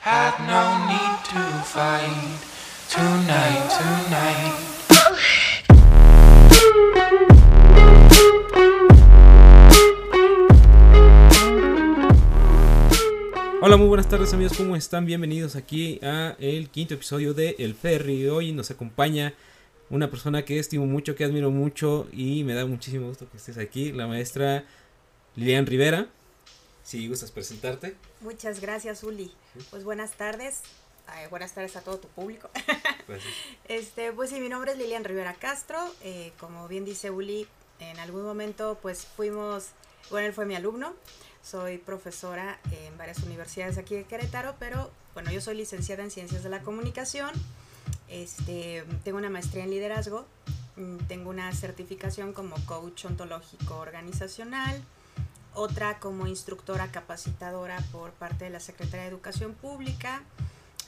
Had no need to fight tonight, tonight. Hola, muy buenas tardes amigos, ¿cómo están? Bienvenidos aquí a el quinto episodio de El Ferry. Hoy nos acompaña una persona que estimo mucho, que admiro mucho y me da muchísimo gusto que estés aquí, la maestra Lilian Rivera. Si gustas presentarte. Muchas gracias, Uli. Pues buenas tardes. Ay, buenas tardes a todo tu público. Gracias. Este, pues sí, mi nombre es Lilian Rivera Castro. Eh, como bien dice Uli, en algún momento pues fuimos, bueno, él fue mi alumno. Soy profesora en varias universidades aquí de Querétaro, pero bueno, yo soy licenciada en Ciencias de la Comunicación. Este, tengo una maestría en liderazgo. mm, Tengo una certificación como coach ontológico organizacional. Otra como instructora capacitadora por parte de la Secretaría de Educación Pública.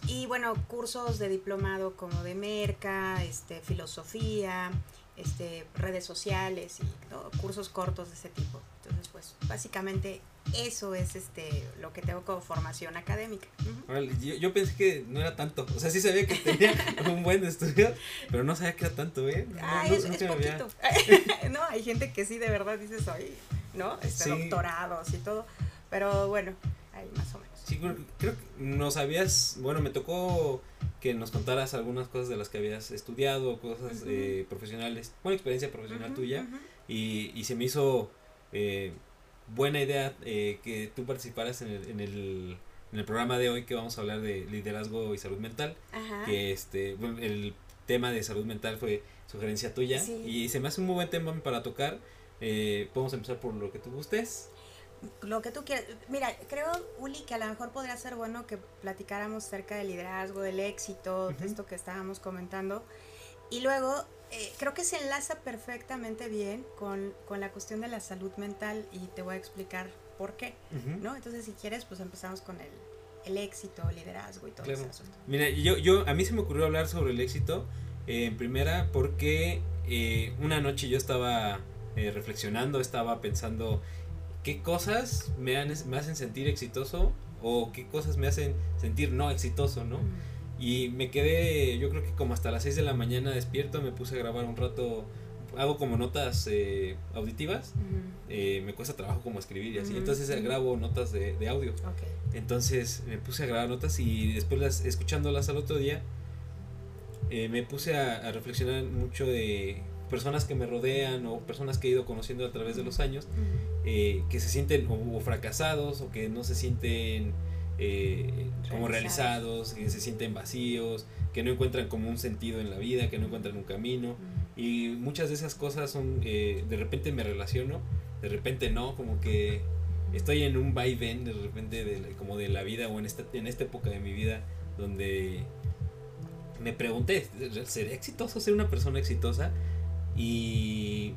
Y bueno, cursos de diplomado como de merca, este, filosofía, este, redes sociales y ¿no? cursos cortos de ese tipo. Entonces, pues básicamente eso es este, lo que tengo como formación académica. Ujú. Órale, yo, yo pensé que no era tanto. O sea, sí sabía que tenía un buen estudio, pero no sabía que era tanto, ¿eh? No, Ay, no- es, es poquito. no, hay gente que sí de verdad dice soy, ¿no? Este, Sí. Doctorados y todo. Pero bueno, ahí más o menos. Sí, creo, creo que nos habías, bueno, me tocó que nos contaras algunas cosas de las que habías estudiado, cosas eh, profesionales, bueno, experiencia profesional tuya, y, y se me hizo eh, buena idea eh, que tú participaras en el, en, el, en el programa de hoy que vamos a hablar de liderazgo y salud mental, Ajá. que este, el tema de salud mental fue sugerencia tuya, Sí. y se me hace un muy buen tema para tocar, eh, podemos empezar por lo que tú gustes. Lo que tú quieras. Mira, creo, Uli, que a lo mejor podría ser bueno que platicáramos acerca del liderazgo, del éxito, de esto que estábamos comentando. Y luego, eh, creo que se enlaza perfectamente bien con, con la cuestión de la salud mental y te voy a explicar por qué. ¿no? Entonces, si quieres, pues empezamos con el, el éxito, el liderazgo y todo Claro. ese asunto. Mira, yo, yo, a mí se me ocurrió hablar sobre el éxito eh, en primera porque eh, una noche yo estaba eh, reflexionando, estaba pensando qué cosas me, han- me hacen sentir exitoso o qué cosas me hacen sentir no exitoso, ¿no? Y me quedé, yo creo que como hasta las 6 de la mañana despierto, me puse a grabar un rato, hago como notas eh, auditivas, Ujú. eh, me cuesta trabajo como escribir y así, entonces eh, grabo notas de, de audio. Entonces me puse a grabar notas y después las escuchándolas al otro día eh, me puse a, a reflexionar mucho de personas que me rodean o personas que he ido conociendo a través de los años eh, que se sienten o, o fracasados o que no se sienten eh, como realizados, que se sienten vacíos, que no encuentran como un sentido en la vida, que no encuentran un camino. Y muchas de esas cosas son, eh, de repente me relaciono, de repente no, como que estoy en un vaivén de repente de, como de la vida o en esta, en esta época de mi vida donde me pregunté, ¿seré exitoso ser una persona exitosa? Y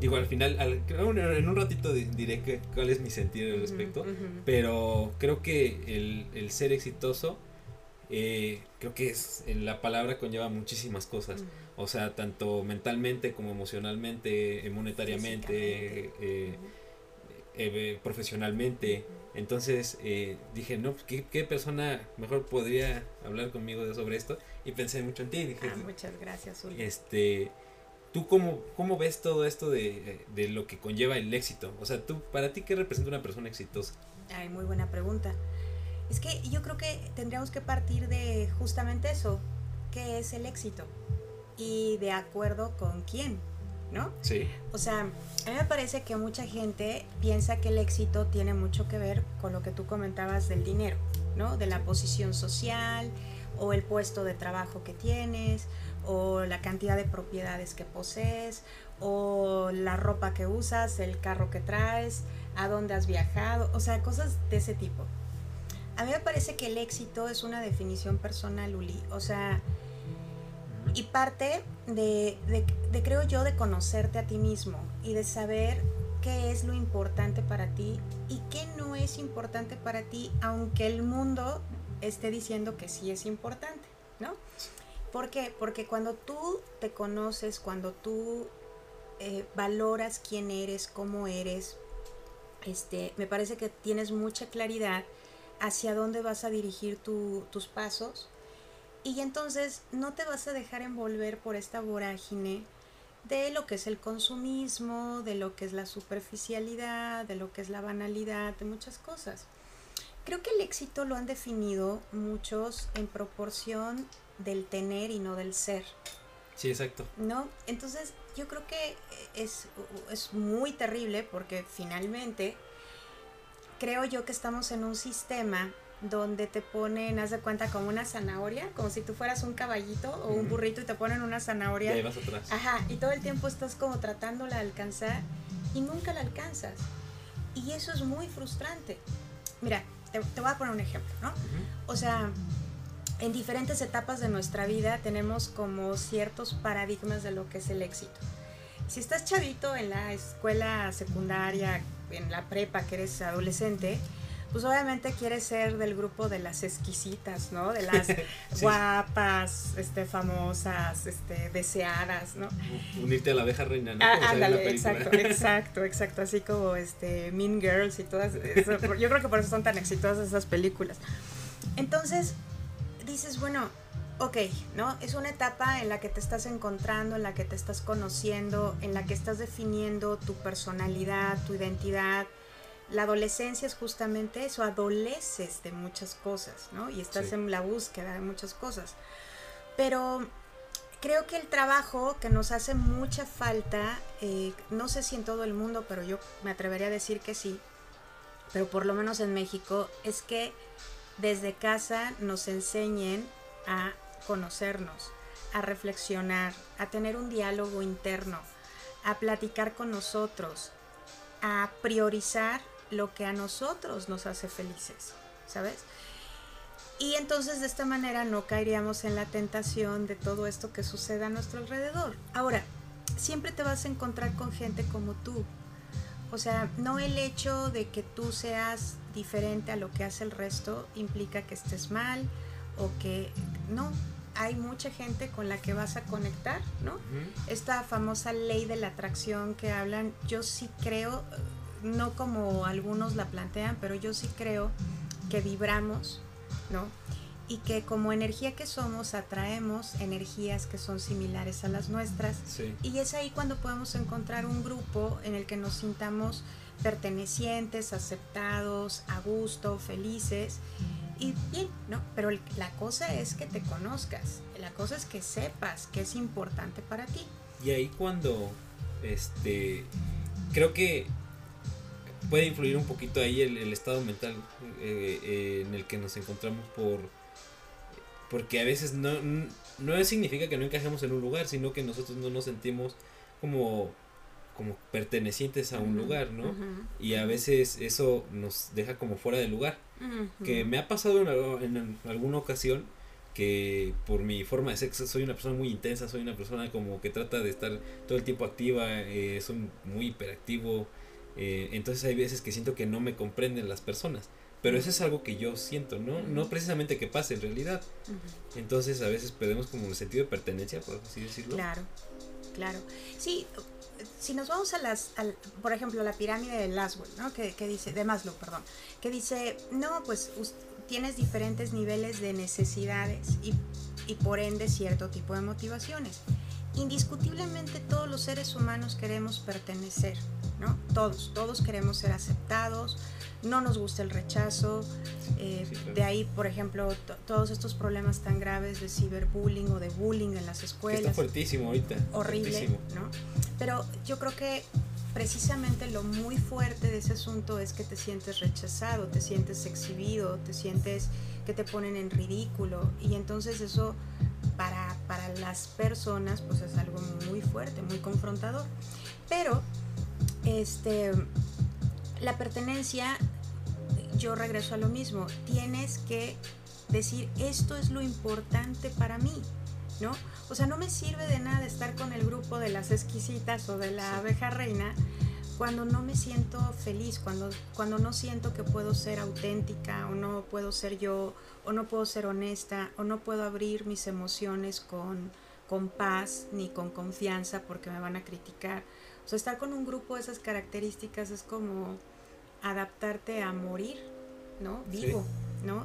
digo, al final, al- en un ratito di- diré que, cuál es mi sentir al respecto, pero creo que el, el ser exitoso, eh, creo que es, la palabra conlleva muchísimas cosas. O sea, tanto mentalmente como emocionalmente, eh, monetariamente, eh, Ujú. eh, profesionalmente. Entonces eh, dije, no, pues, ¿qué, qué persona mejor podría hablar conmigo sobre esto? Y pensé mucho en ti. Dije, Ah, muchas gracias, Uli. este, ¿tú cómo, cómo ves todo esto de, de lo que conlleva el éxito? O sea, tú, para ti, ¿qué representa una persona exitosa? Ay, muy buena pregunta. Es que yo creo que tendríamos que partir de justamente eso, ¿qué es el éxito? Y de acuerdo con quién, ¿no? Sí. O sea, a mí me parece que mucha gente piensa que el éxito tiene mucho que ver con lo que tú comentabas del dinero, ¿no? De la posición social o el puesto de trabajo que tienes o la cantidad de propiedades que posees o la ropa que usas, el carro que traes, a dónde has viajado, o sea, cosas de ese tipo. A mí me parece que el éxito es una definición personal, Uli. O sea, y parte de, de- de, creo yo, de conocerte a ti mismo y de saber qué es lo importante para ti y qué no es importante para ti, aunque el mundo esté diciendo que sí es importante, ¿no? ¿Por qué? Porque cuando tú te conoces, cuando tú eh, valoras quién eres, cómo eres, este, me parece que tienes mucha claridad hacia dónde vas a dirigir tu- tus pasos y entonces no te vas a dejar envolver por esta vorágine de lo que es el consumismo, de lo que es la superficialidad, de lo que es la banalidad, de muchas cosas. Creo que el éxito lo han definido muchos en proporción del tener y no del ser. Sí, exacto. ¿no? Entonces yo creo que es, es muy terrible porque finalmente creo yo que estamos en un sistema donde te ponen, haz de cuenta, como una zanahoria, como si tú fueras un caballito o un burrito y te ponen una Y zanahoria. ahí vas atrás. Ajá, y todo el tiempo estás como tratándola de alcanzar y nunca la alcanzas. Y eso es muy frustrante. Mira, te, te voy a poner un ejemplo, ¿no? O sea, en diferentes etapas de nuestra vida tenemos como ciertos paradigmas de lo que es el éxito. Si estás chavito en la escuela secundaria, en la prepa, que eres adolescente, pues obviamente quieres ser del grupo de las exquisitas, ¿no? De las Sí. guapas, este, famosas, este, deseadas, ¿no? Unirte a la abeja reina, ¿no? Ah, ándale, exacto, exacto, exacto, así como este Mean Girls y todas, eso, yo creo que por eso son tan exitosas esas películas. Entonces, dices, bueno, ok, ¿no? Es una etapa en la que te estás encontrando, en la que te estás conociendo, en la que estás definiendo tu personalidad, tu identidad. La adolescencia es justamente eso, adoleces de muchas cosas, ¿no? Y estás Sí. en la búsqueda de muchas cosas. Pero creo que el trabajo que nos hace mucha falta, eh, no sé si en todo el mundo, pero yo me atrevería a decir que sí, pero por lo menos en México, es que desde casa nos enseñen a conocernos, a reflexionar, a tener un diálogo interno, a platicar con nosotros, a priorizar lo que a nosotros nos hace felices, ¿sabes? Y entonces de esta manera no caeríamos en la tentación de todo esto que sucede a nuestro alrededor. Ahora, siempre te vas a encontrar con gente como tú. O sea, no el hecho de que tú seas diferente a lo que hace el resto implica que estés mal o que no. Hay mucha gente con la que vas a conectar, ¿no? Ujú. esta famosa ley de la atracción que hablan, yo sí creo, no como algunos la plantean, pero yo sí creo que vibramos, ¿no? Y que como energía que somos atraemos energías que son similares a las nuestras. Sí. Y es ahí cuando podemos encontrar un grupo en el que nos sintamos pertenecientes, aceptados, a gusto, felices y bien, ¿no? Pero la cosa es que te conozcas, la cosa es que sepas que es importante para ti. Y ahí cuando, este, creo que puede influir un poquito ahí el, el estado mental eh, eh, en el que nos encontramos por, porque a veces no, no significa que no encajemos en un lugar, sino que nosotros no nos sentimos como, como pertenecientes a un lugar, ¿no? Y a veces eso nos deja como fuera de lugar. que me ha pasado en, alguna ocasión que por mi forma de sexo soy una persona muy intensa, soy una persona como que trata de estar todo el tiempo activa, eh, soy muy hiperactivo, eh, entonces hay veces que siento que no me comprenden las personas, pero eso es algo que yo siento, ¿no? No precisamente que pase en realidad, entonces a veces perdemos como el sentido de pertenencia, por así decirlo. Claro, claro. Sí, si nos vamos a las, por ejemplo, la pirámide de Laswell, ¿no? Que, que dice, de Maslow, perdón, que dice, no, pues tienes diferentes niveles de necesidades y, y por ende cierto tipo de motivaciones. Indiscutiblemente todos los seres humanos queremos pertenecer, ¿no? Todos, todos queremos ser aceptados, no nos gusta el rechazo, eh, Sí, claro. de ahí, por ejemplo, to- todos estos problemas tan graves de ciberbullying o de bullying en las Que está escuelas fuertísimo ahorita. horrible, fuertísimo. ¿no? Pero yo creo que precisamente lo muy fuerte de ese asunto es que te sientes rechazado, te sientes exhibido, te sientes que te ponen en ridículo y entonces eso para, para las personas pues es algo muy fuerte, muy confrontador. Pero este la pertenencia yo regreso a lo mismo, tienes que decir esto es lo importante para mí, ¿no? O sea, no me sirve de nada estar con el grupo de las exquisitas o de la Sí. abeja reina cuando no me siento feliz, cuando, cuando no siento que puedo ser auténtica o no puedo ser yo o no puedo ser honesta o no puedo abrir mis emociones con, con paz ni con confianza porque me van a criticar. O sea, estar con un grupo de esas características es como adaptarte a morir, ¿no? Sí. Vivo. ¿no?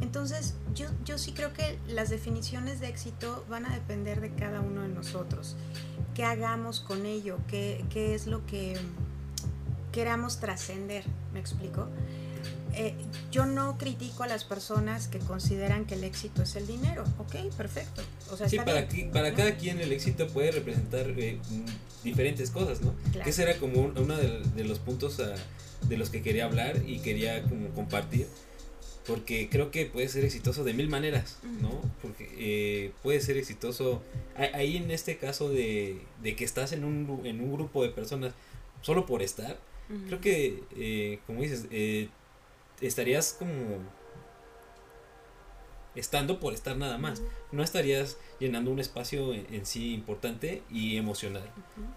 Entonces, yo, yo sí creo que las definiciones de éxito van a depender de cada uno de nosotros. ¿Qué hagamos con ello? ¿Qué, qué es lo que queramos trascender? ¿Me explico? Eh, yo no critico a las personas que consideran que el éxito es el dinero. Ok, perfecto. O sea, Sí, está para, bien, qui- para ¿no? cada quien el éxito puede representar eh, diferentes cosas, ¿no? Claro. Que ese era como un- uno de, de los puntos ah, de los que quería hablar y quería como compartir. Porque creo que puede ser exitoso de mil maneras, ¿no? Porque eh, puede ser exitoso. a- Ahí en este caso de, de que estás en un, en un grupo de personas solo por estar, creo que, eh, como dices, eh, estarías como estando por estar nada más. No estarías llenando un espacio en, en sí importante y emocional.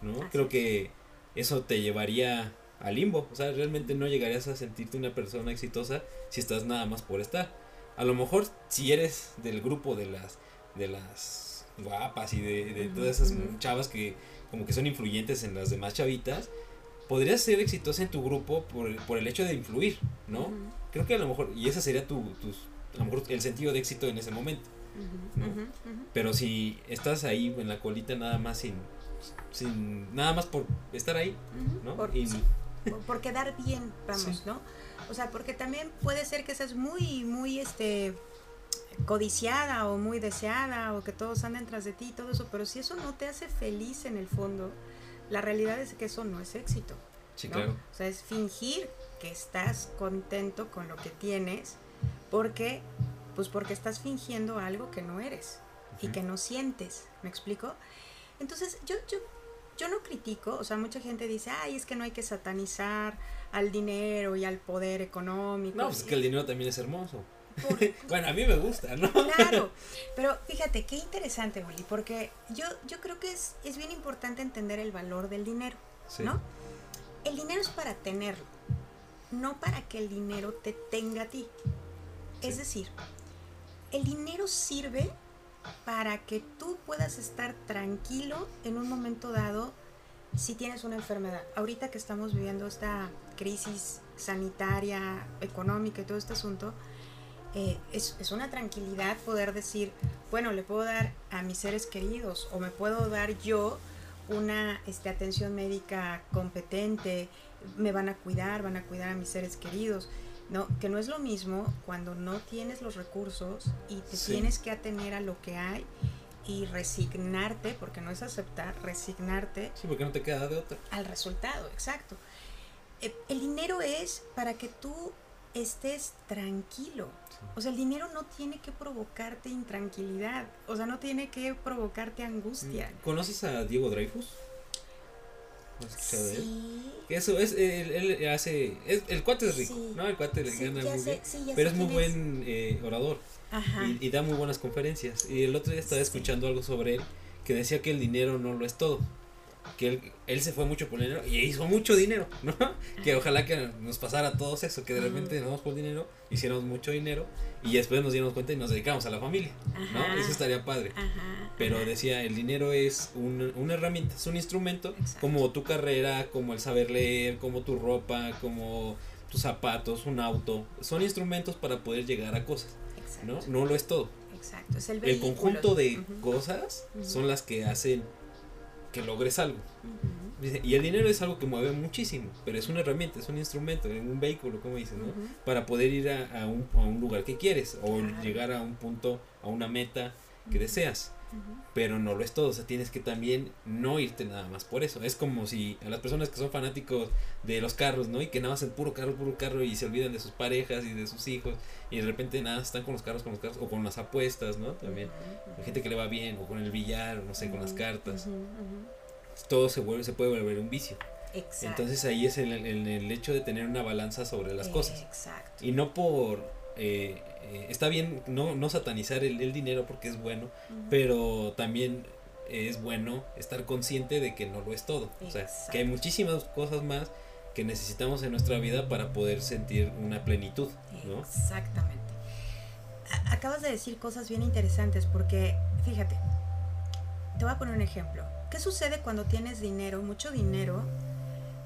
¿no? Así Creo que eso te llevaría al limbo, o sea, realmente no llegarías a sentirte una persona exitosa si estás nada más por estar. A lo mejor si eres del grupo de las de las guapas y de, de todas esas chavas que como que son influyentes en las demás chavitas, podrías ser exitosa en tu grupo por, por el hecho de influir, ¿no? Creo que a lo mejor, y ese sería tu, tus, a lo mejor el sentido de éxito en ese momento. Pero si estás ahí en la colita nada más sin, sin nada más por estar ahí, ¿no? Por, Y- sí, por- por quedar bien, vamos, Sí. ¿no? O sea, porque también puede ser que seas muy, muy, este, codiciada o muy deseada o que todos anden tras de ti y todo eso, pero si eso no te hace feliz en el fondo, la realidad es que eso no es éxito. sí, ¿no? claro. O sea, es fingir que estás contento con lo que tienes porque, pues porque estás fingiendo algo que no eres y que no sientes, ¿me explico? Entonces, yo, yo, yo no critico, o sea, mucha gente dice, ay, es que no hay que satanizar al dinero y al poder económico. No, pues es que el dinero también es hermoso. Por- Bueno, a mí me gusta, ¿no? Claro, pero fíjate, qué interesante, Willy, porque yo, yo creo que es, es bien importante entender el valor del dinero. Sí. ¿no? El dinero es para tenerlo, no para que el dinero te tenga a ti. Es decir, el dinero sirve para que tú puedas estar tranquilo en un momento dado si tienes una enfermedad. Ahorita que estamos viviendo esta crisis sanitaria, económica y todo este asunto, eh, es, es una tranquilidad poder decir, bueno, le puedo dar a mis seres queridos o me puedo dar yo una este, atención médica competente, me van a cuidar, van a cuidar a mis seres queridos. No, que no es lo mismo cuando no tienes los recursos y te Sí. tienes que atener a lo que hay y resignarte, porque no es aceptar, resignarte Sí, porque no te queda de otra. al resultado, exacto. Eh, El dinero es para que tú estés tranquilo. O sea, el dinero no tiene que provocarte intranquilidad. O sea, no tiene que provocarte angustia. ¿Conoces a Diego Dreyfus? Sí. Eso es, él, él hace, es- el cuate es rico, Sí. ¿no? El cuate le Sí, gana muy sé, bien. sí, Pero es muy buen eh, orador Ajá. y, y da muy buenas conferencias. Y el otro día estaba escuchando algo sobre él que decía que el dinero no lo es todo. Que él, él se fue mucho por el dinero y hizo mucho dinero, ¿no? Que ojalá que nos pasara a todos eso, que de repente nos vamos por dinero, hiciéramos mucho dinero y después nos diéramos cuenta y nos dedicamos a la familia, ¿no? Ajá. Eso estaría padre. Ajá. Pero ajá. decía, el dinero es un- una herramienta, es un instrumento, Exacto. como tu carrera, como el saber leer, como tu ropa, como tus zapatos, un auto. Son instrumentos para poder llegar a cosas, ¿no? Exacto. No lo es todo. Exacto. Es el, El conjunto de cosas son las que hacen que logres algo. Y el dinero es algo que mueve muchísimo, pero es una herramienta, es un instrumento, un vehículo, como dicen, ¿no? Para poder ir a, a un, a un lugar que quieres o Claro. llegar a un punto, a una meta que deseas Pero no lo es todo, o sea, tienes que también no irte nada más por eso. Es como si a las personas que son fanáticos de los carros, ¿no? Y que nada más el puro carro, puro carro y se olvidan de sus parejas y de sus hijos y de repente nada, están con los carros, con los carros o con las apuestas, ¿no? También. Ujú, Hay gente que le va bien o con el billar, o no sé, con las cartas. Todo se vuelve se puede volver un vicio. Exacto. Entonces ahí es el, el- el hecho de tener una balanza sobre las cosas. Exacto. Y no por... eh, eh, está bien no, no satanizar el, el dinero porque es bueno, pero también es bueno estar consciente de que no lo es todo. O sea, que hay muchísimas cosas más que necesitamos en nuestra vida para poder sentir una plenitud, ¿no? Exactamente. A- Acabas de decir cosas bien interesantes porque, fíjate, te voy a poner un ejemplo. ¿Qué sucede cuando tienes dinero, mucho dinero,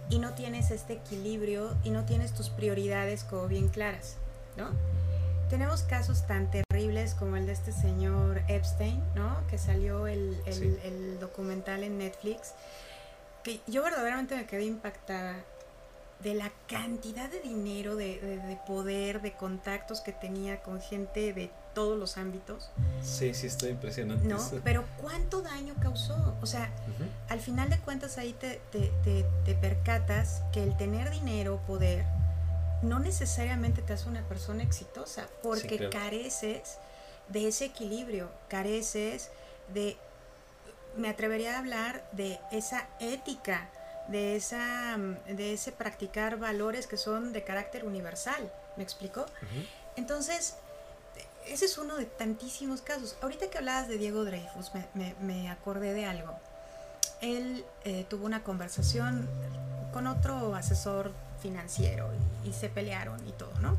y no tienes este equilibrio y no tienes tus prioridades como bien claras? ¿No? Tenemos casos tan terribles como el de este señor Epstein, ¿no? Que salió el, el, Sí. el documental en Netflix. Que yo verdaderamente me quedé impactada de la cantidad de dinero, de, de- de poder, de contactos que tenía con gente de todos los ámbitos, Sí, sí, está impresionante. ¿no? eso. Pero ¿cuánto daño causó? O sea, al final de cuentas ahí te, te, te- te percatas que el tener dinero, poder, no necesariamente te hace una persona exitosa, porque claro. careces de ese equilibrio, careces de, me atrevería a hablar de esa ética, de, esa, de ese practicar valores que son de carácter universal, ¿me explico? Entonces, ese es uno de tantísimos casos. Ahorita que hablabas de Diego Dreyfus, me, me- me acordé de algo. Él eh, tuvo una conversación con otro asesor financiero y, y se pelearon y todo, ¿no?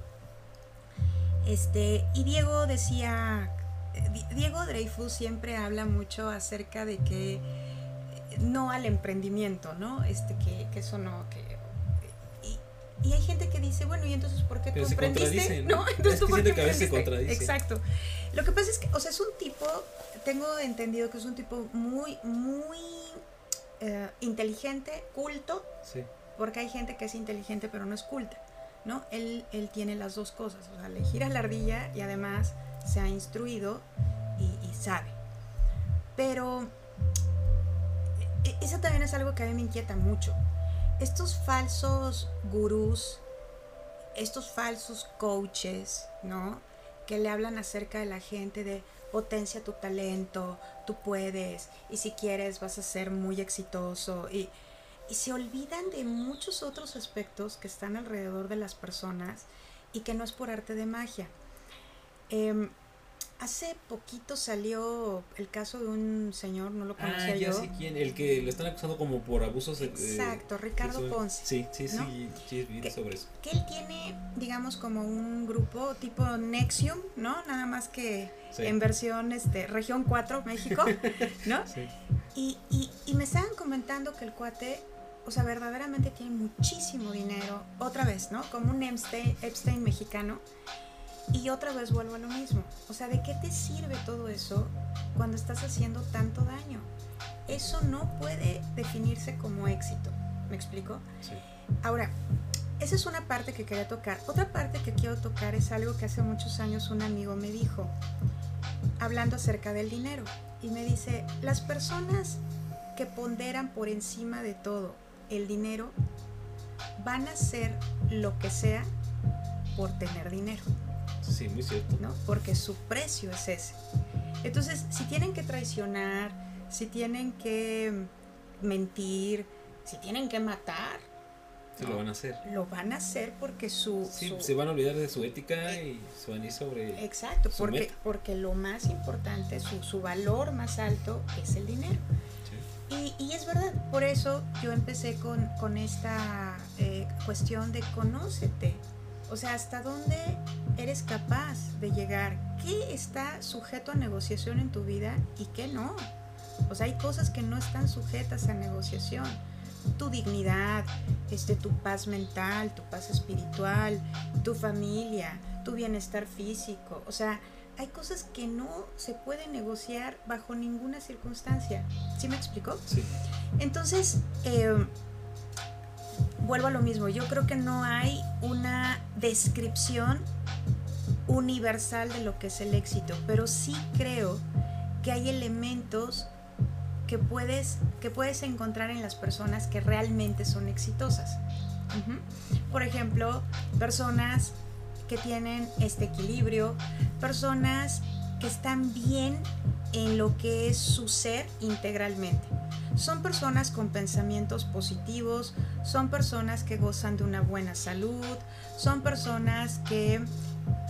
Este, y Diego decía, eh, Di- Diego Dreyfus siempre habla mucho acerca de que eh, no al emprendimiento, ¿no? Este, que, que eso no, que... Y, hay gente que dice, bueno, ¿y entonces por qué Pero tú emprendiste? ¿no? ¿no? Entonces Es tú por qué siento que a veces se contradice. Exacto. Lo que pasa es que, o sea, es un tipo, tengo entendido que es un tipo muy, muy eh, inteligente, culto, Sí. Porque hay gente que es inteligente pero no es culta, ¿no? Él, él tiene las dos cosas, o sea, le gira la ardilla y además se ha instruido y, y sabe. Pero e- eso también es algo que a mí me inquieta mucho. Estos falsos gurús, estos falsos coaches, ¿no? Que le hablan acerca de la gente de potencia tu talento, tú puedes, y si quieres vas a ser muy exitoso, y, y se olvidan de muchos otros aspectos que están alrededor de las personas y que no es por arte de magia. Em, hace poquito salió el caso de un señor, no lo conocía Ah, ya yo. sé quién. El que lo están acusando como por abusos. eh, Exacto, Ricardo sexual. Ponce. Sí, sí, sí, ¿no? sí, vi Que- sobre eso. que él tiene, digamos, como un grupo tipo Nexium, ¿no? Nada más que Sí. en versión este, región 4, México, ¿no? Sí. Y, y, y me estaban comentando que el cuate, o sea, verdaderamente tiene muchísimo dinero, otra vez, ¿no? Como un Epstein, Epstein mexicano. Y otra vez vuelvo a lo mismo. O sea, ¿de qué te sirve todo eso cuando estás haciendo tanto daño? Eso no puede definirse como éxito. ¿Me explico? Sí. Ahora, esa es una parte que quería tocar. Otra parte que quiero tocar es algo que hace muchos años un amigo me dijo, hablando acerca del dinero. Y me dice, las personas que ponderan por encima de todo el dinero van a hacer lo que sea por tener dinero, Sí, muy cierto. ¿no? Porque su precio es ese. Entonces, si tienen que traicionar, si tienen que mentir, si tienen que matar, Sí, lo van a hacer. lo van a hacer porque su... Sí, su- se van a olvidar de su ética y se van a ir sobre. Exacto, su porque, meta. porque lo más importante, su, su valor más alto es el dinero. Y, y es verdad, por eso yo empecé con, con esta eh, cuestión de conócete. O sea, hasta dónde eres capaz de llegar, qué está sujeto a negociación en tu vida y qué no. O sea, hay cosas que no están sujetas a negociación. Tu dignidad, este, tu paz mental, tu paz espiritual, tu familia, tu bienestar físico. O sea, hay cosas que no se pueden negociar bajo ninguna circunstancia. ¿Sí me explico? Sí. Entonces, eh, vuelvo a lo mismo. Yo creo que no hay una descripción universal de lo que es el éxito, pero sí creo que hay elementos que puedes, que puedes encontrar en las personas que realmente son exitosas. Por ejemplo, personas que tienen este equilibrio, personas que están bien en lo que es su ser integralmente. Son personas con pensamientos positivos, son personas que gozan de una buena salud, son personas que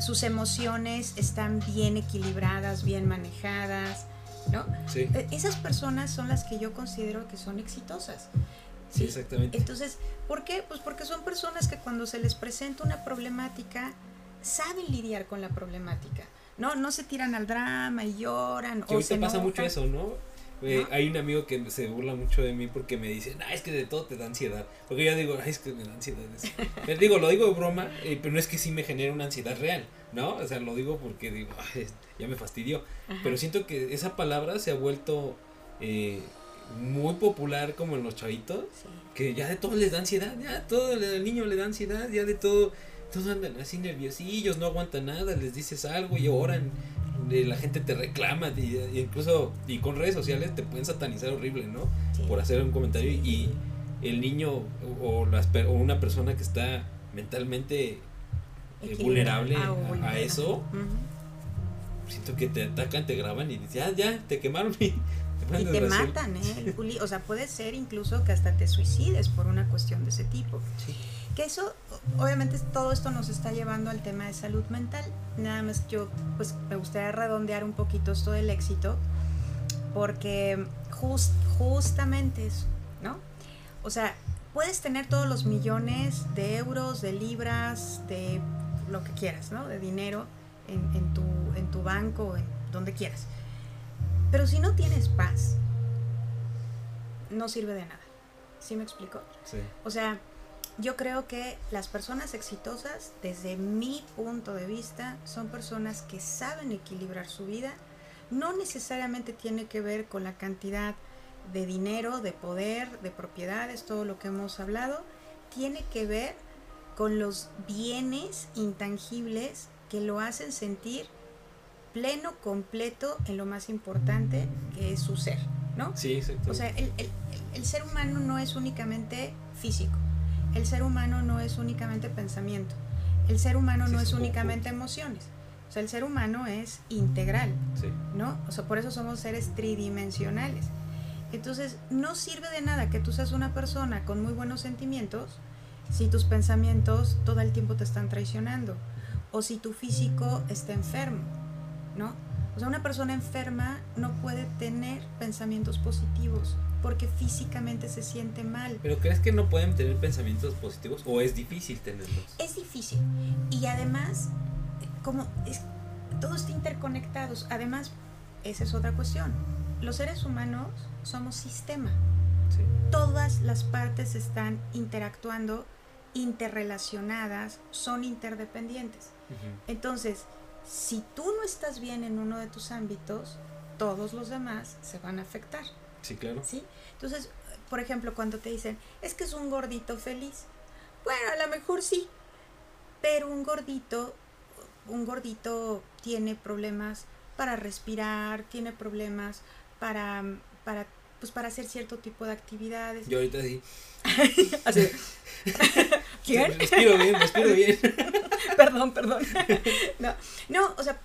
sus emociones están bien equilibradas, bien manejadas, ¿no? Sí, Eh, Esas personas son las que yo considero que son exitosas. sí, exactamente. Entonces, ¿por qué? Pues porque son personas que cuando se les presenta una problemática, saben lidiar con la problemática. No, no se tiran al drama y lloran. Que o ahorita se pasa mucho eso, ¿no? Eh, ¿no? Hay un amigo que se burla mucho de mí porque me dice, es que de todo te da ansiedad. Porque yo digo, ay, es que me da ansiedad. eso". Les digo, lo digo de broma, eh, pero no es que sí me genere una ansiedad real, ¿no? O sea, lo digo porque digo, "Ay, ya me fastidió. Ajá. Pero siento que esa palabra se ha vuelto eh, muy popular como en los chavitos, Sí. que ya de todo les da ansiedad, ya todo el niño le da ansiedad, ya de todo, todos andan así nerviosillos, no aguantan nada, les dices algo y oran, eh, la gente te reclama, y, y incluso y con redes sociales te pueden satanizar horrible, ¿no? Sí. Por hacer un comentario y el niño o, las, o una persona que está mentalmente eh, vulnerable Ah, a- eso, siento que te atacan, te graban y dices, ya, ya, te quemaron y te Y te matan, ¿eh? Juli? O sea, puede ser incluso que hasta te suicides por una cuestión de ese tipo. Sí. Que eso, obviamente todo esto nos está llevando al tema de salud mental. Nada más yo, pues me gustaría redondear un poquito esto del éxito, porque jus- justamente eso, ¿no? O sea, puedes tener todos los millones de euros, de libras, de lo que quieras, ¿no? De dinero en, en tu, en tu banco, en donde quieras. Pero si no tienes paz, no sirve de nada. ¿Sí me explico? Sí. O sea, yo creo que las personas exitosas, desde mi punto de vista, son personas que saben equilibrar su vida. No necesariamente tiene que ver con la cantidad de dinero, de poder, de propiedades, todo lo que hemos hablado. Tiene que ver con los bienes intangibles que lo hacen sentir pleno, completo en lo más importante que es su ser, ¿no? Sí, exacto. O sea, el, el- el ser humano no es únicamente físico, el ser humano no es únicamente pensamiento, el ser humano Sí, no es únicamente emociones, o sea, el ser humano es integral, sí. ¿no? O sea, por eso somos seres tridimensionales. Entonces, no sirve de nada que tú seas una persona con muy buenos sentimientos si tus pensamientos todo el tiempo te están traicionando o si tu físico está enfermo, ¿no? O sea, una persona enferma no puede tener pensamientos positivos porque físicamente se siente mal. ¿Pero crees que no pueden tener pensamientos positivos o es difícil tenerlos? Es difícil. Y además, como es, todo está interconectados, además, esa es otra cuestión. Los seres humanos somos sistema. Sí. Todas las partes están interactuando, interrelacionadas, son interdependientes. Entonces, si tú no estás bien en uno de tus ámbitos, todos los demás se van a afectar. Sí, claro. ¿sí? Entonces, por ejemplo, cuando te dicen, es que es un gordito feliz. Bueno, a lo mejor sí, pero un gordito, un gordito tiene problemas para respirar, tiene problemas para, para, pues para hacer cierto tipo de actividades. Yo ahorita sí. Así. ¿Quién? Respiro bien, respiro bien. perdón, perdón. no, no, o sea,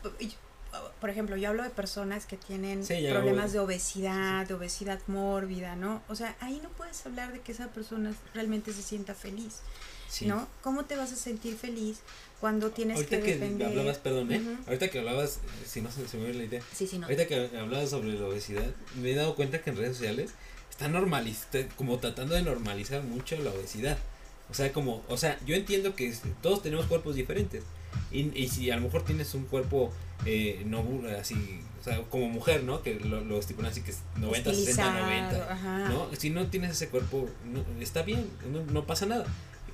por ejemplo, yo hablo de personas que tienen Sí, problemas de obesidad, de obesidad mórbida, ¿no? O sea, ahí no puedes hablar de que esa persona realmente se sienta feliz, Sí. ¿no? ¿Cómo te vas a sentir feliz cuando tienes Ahorita que que depender? hablabas, perdón, ¿eh? Ujú. Ahorita que hablabas, eh, si no se, me la idea. Sí, sí, no. Ahorita que hablabas sobre la obesidad, me he dado cuenta que en redes sociales está normalizando, como tratando de normalizar mucho la obesidad. O sea, como, o sea, yo entiendo que todos tenemos cuerpos diferentes. Y, y si a lo mejor tienes un cuerpo eh, no así, o sea, como mujer, ¿no? Que lo, lo estipulan así que es 90, 60, Estilizado, 90. ajá. ¿no? Si no tienes ese cuerpo, no- está bien, no, no pasa nada.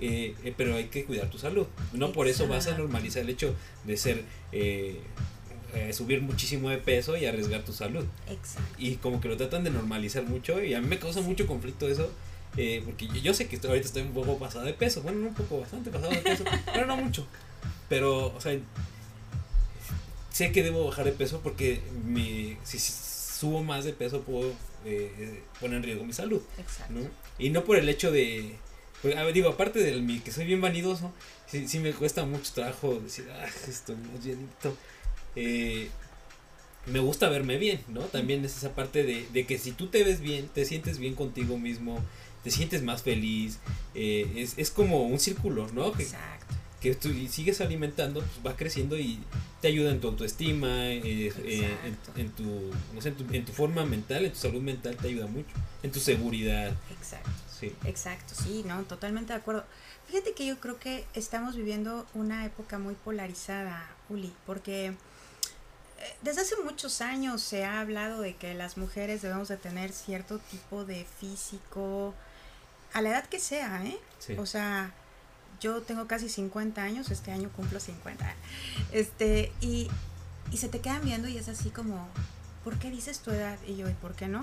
Eh, eh, pero hay que cuidar tu salud. No por eso vas a Exacto. normalizar el hecho de ser, eh, eh, subir muchísimo de peso y arriesgar tu salud. Exacto. Y como que lo tratan de normalizar mucho y a mí me causa mucho conflicto eso. Eh, porque yo, yo sé que estoy- ahorita estoy un poco pasado de peso. Bueno, no un poco, bastante pasado de peso. pero no mucho. Pero, o sea, sé que debo bajar de peso porque mi, si, si subo más de peso puedo eh, poner en riesgo mi salud. Exacto. ¿no? Y no por el hecho de. pues, a ver, digo, aparte de mi, que soy bien vanidoso, sí, sí me cuesta mucho trabajo decir, ah, estoy más llenito. Eh, me gusta verme bien, ¿no? También es esa parte de, de que si tú te ves bien, te sientes bien contigo mismo, te sientes más feliz, eh, es, es como un círculo, ¿no? Que, Exacto. que tú sigues alimentando, pues va creciendo y te ayuda en tu autoestima, eh, eh, en tu, no sé, en, tu, en tu forma mental, en tu salud mental te ayuda mucho, en tu seguridad, Exacto. sí. Exacto, sí, no, totalmente de acuerdo. Fíjate que yo creo que estamos viviendo una época muy polarizada, Uli, porque eh, desde hace muchos años se ha hablado de que las mujeres debemos de tener cierto tipo de físico, a la edad que sea, ¿eh? Sí. O sea, yo tengo casi 50 años, este año cumplo 50. Este, y, y se te quedan viendo y es así como, ¿por qué dices tu edad? Y yo, ¿y por qué no?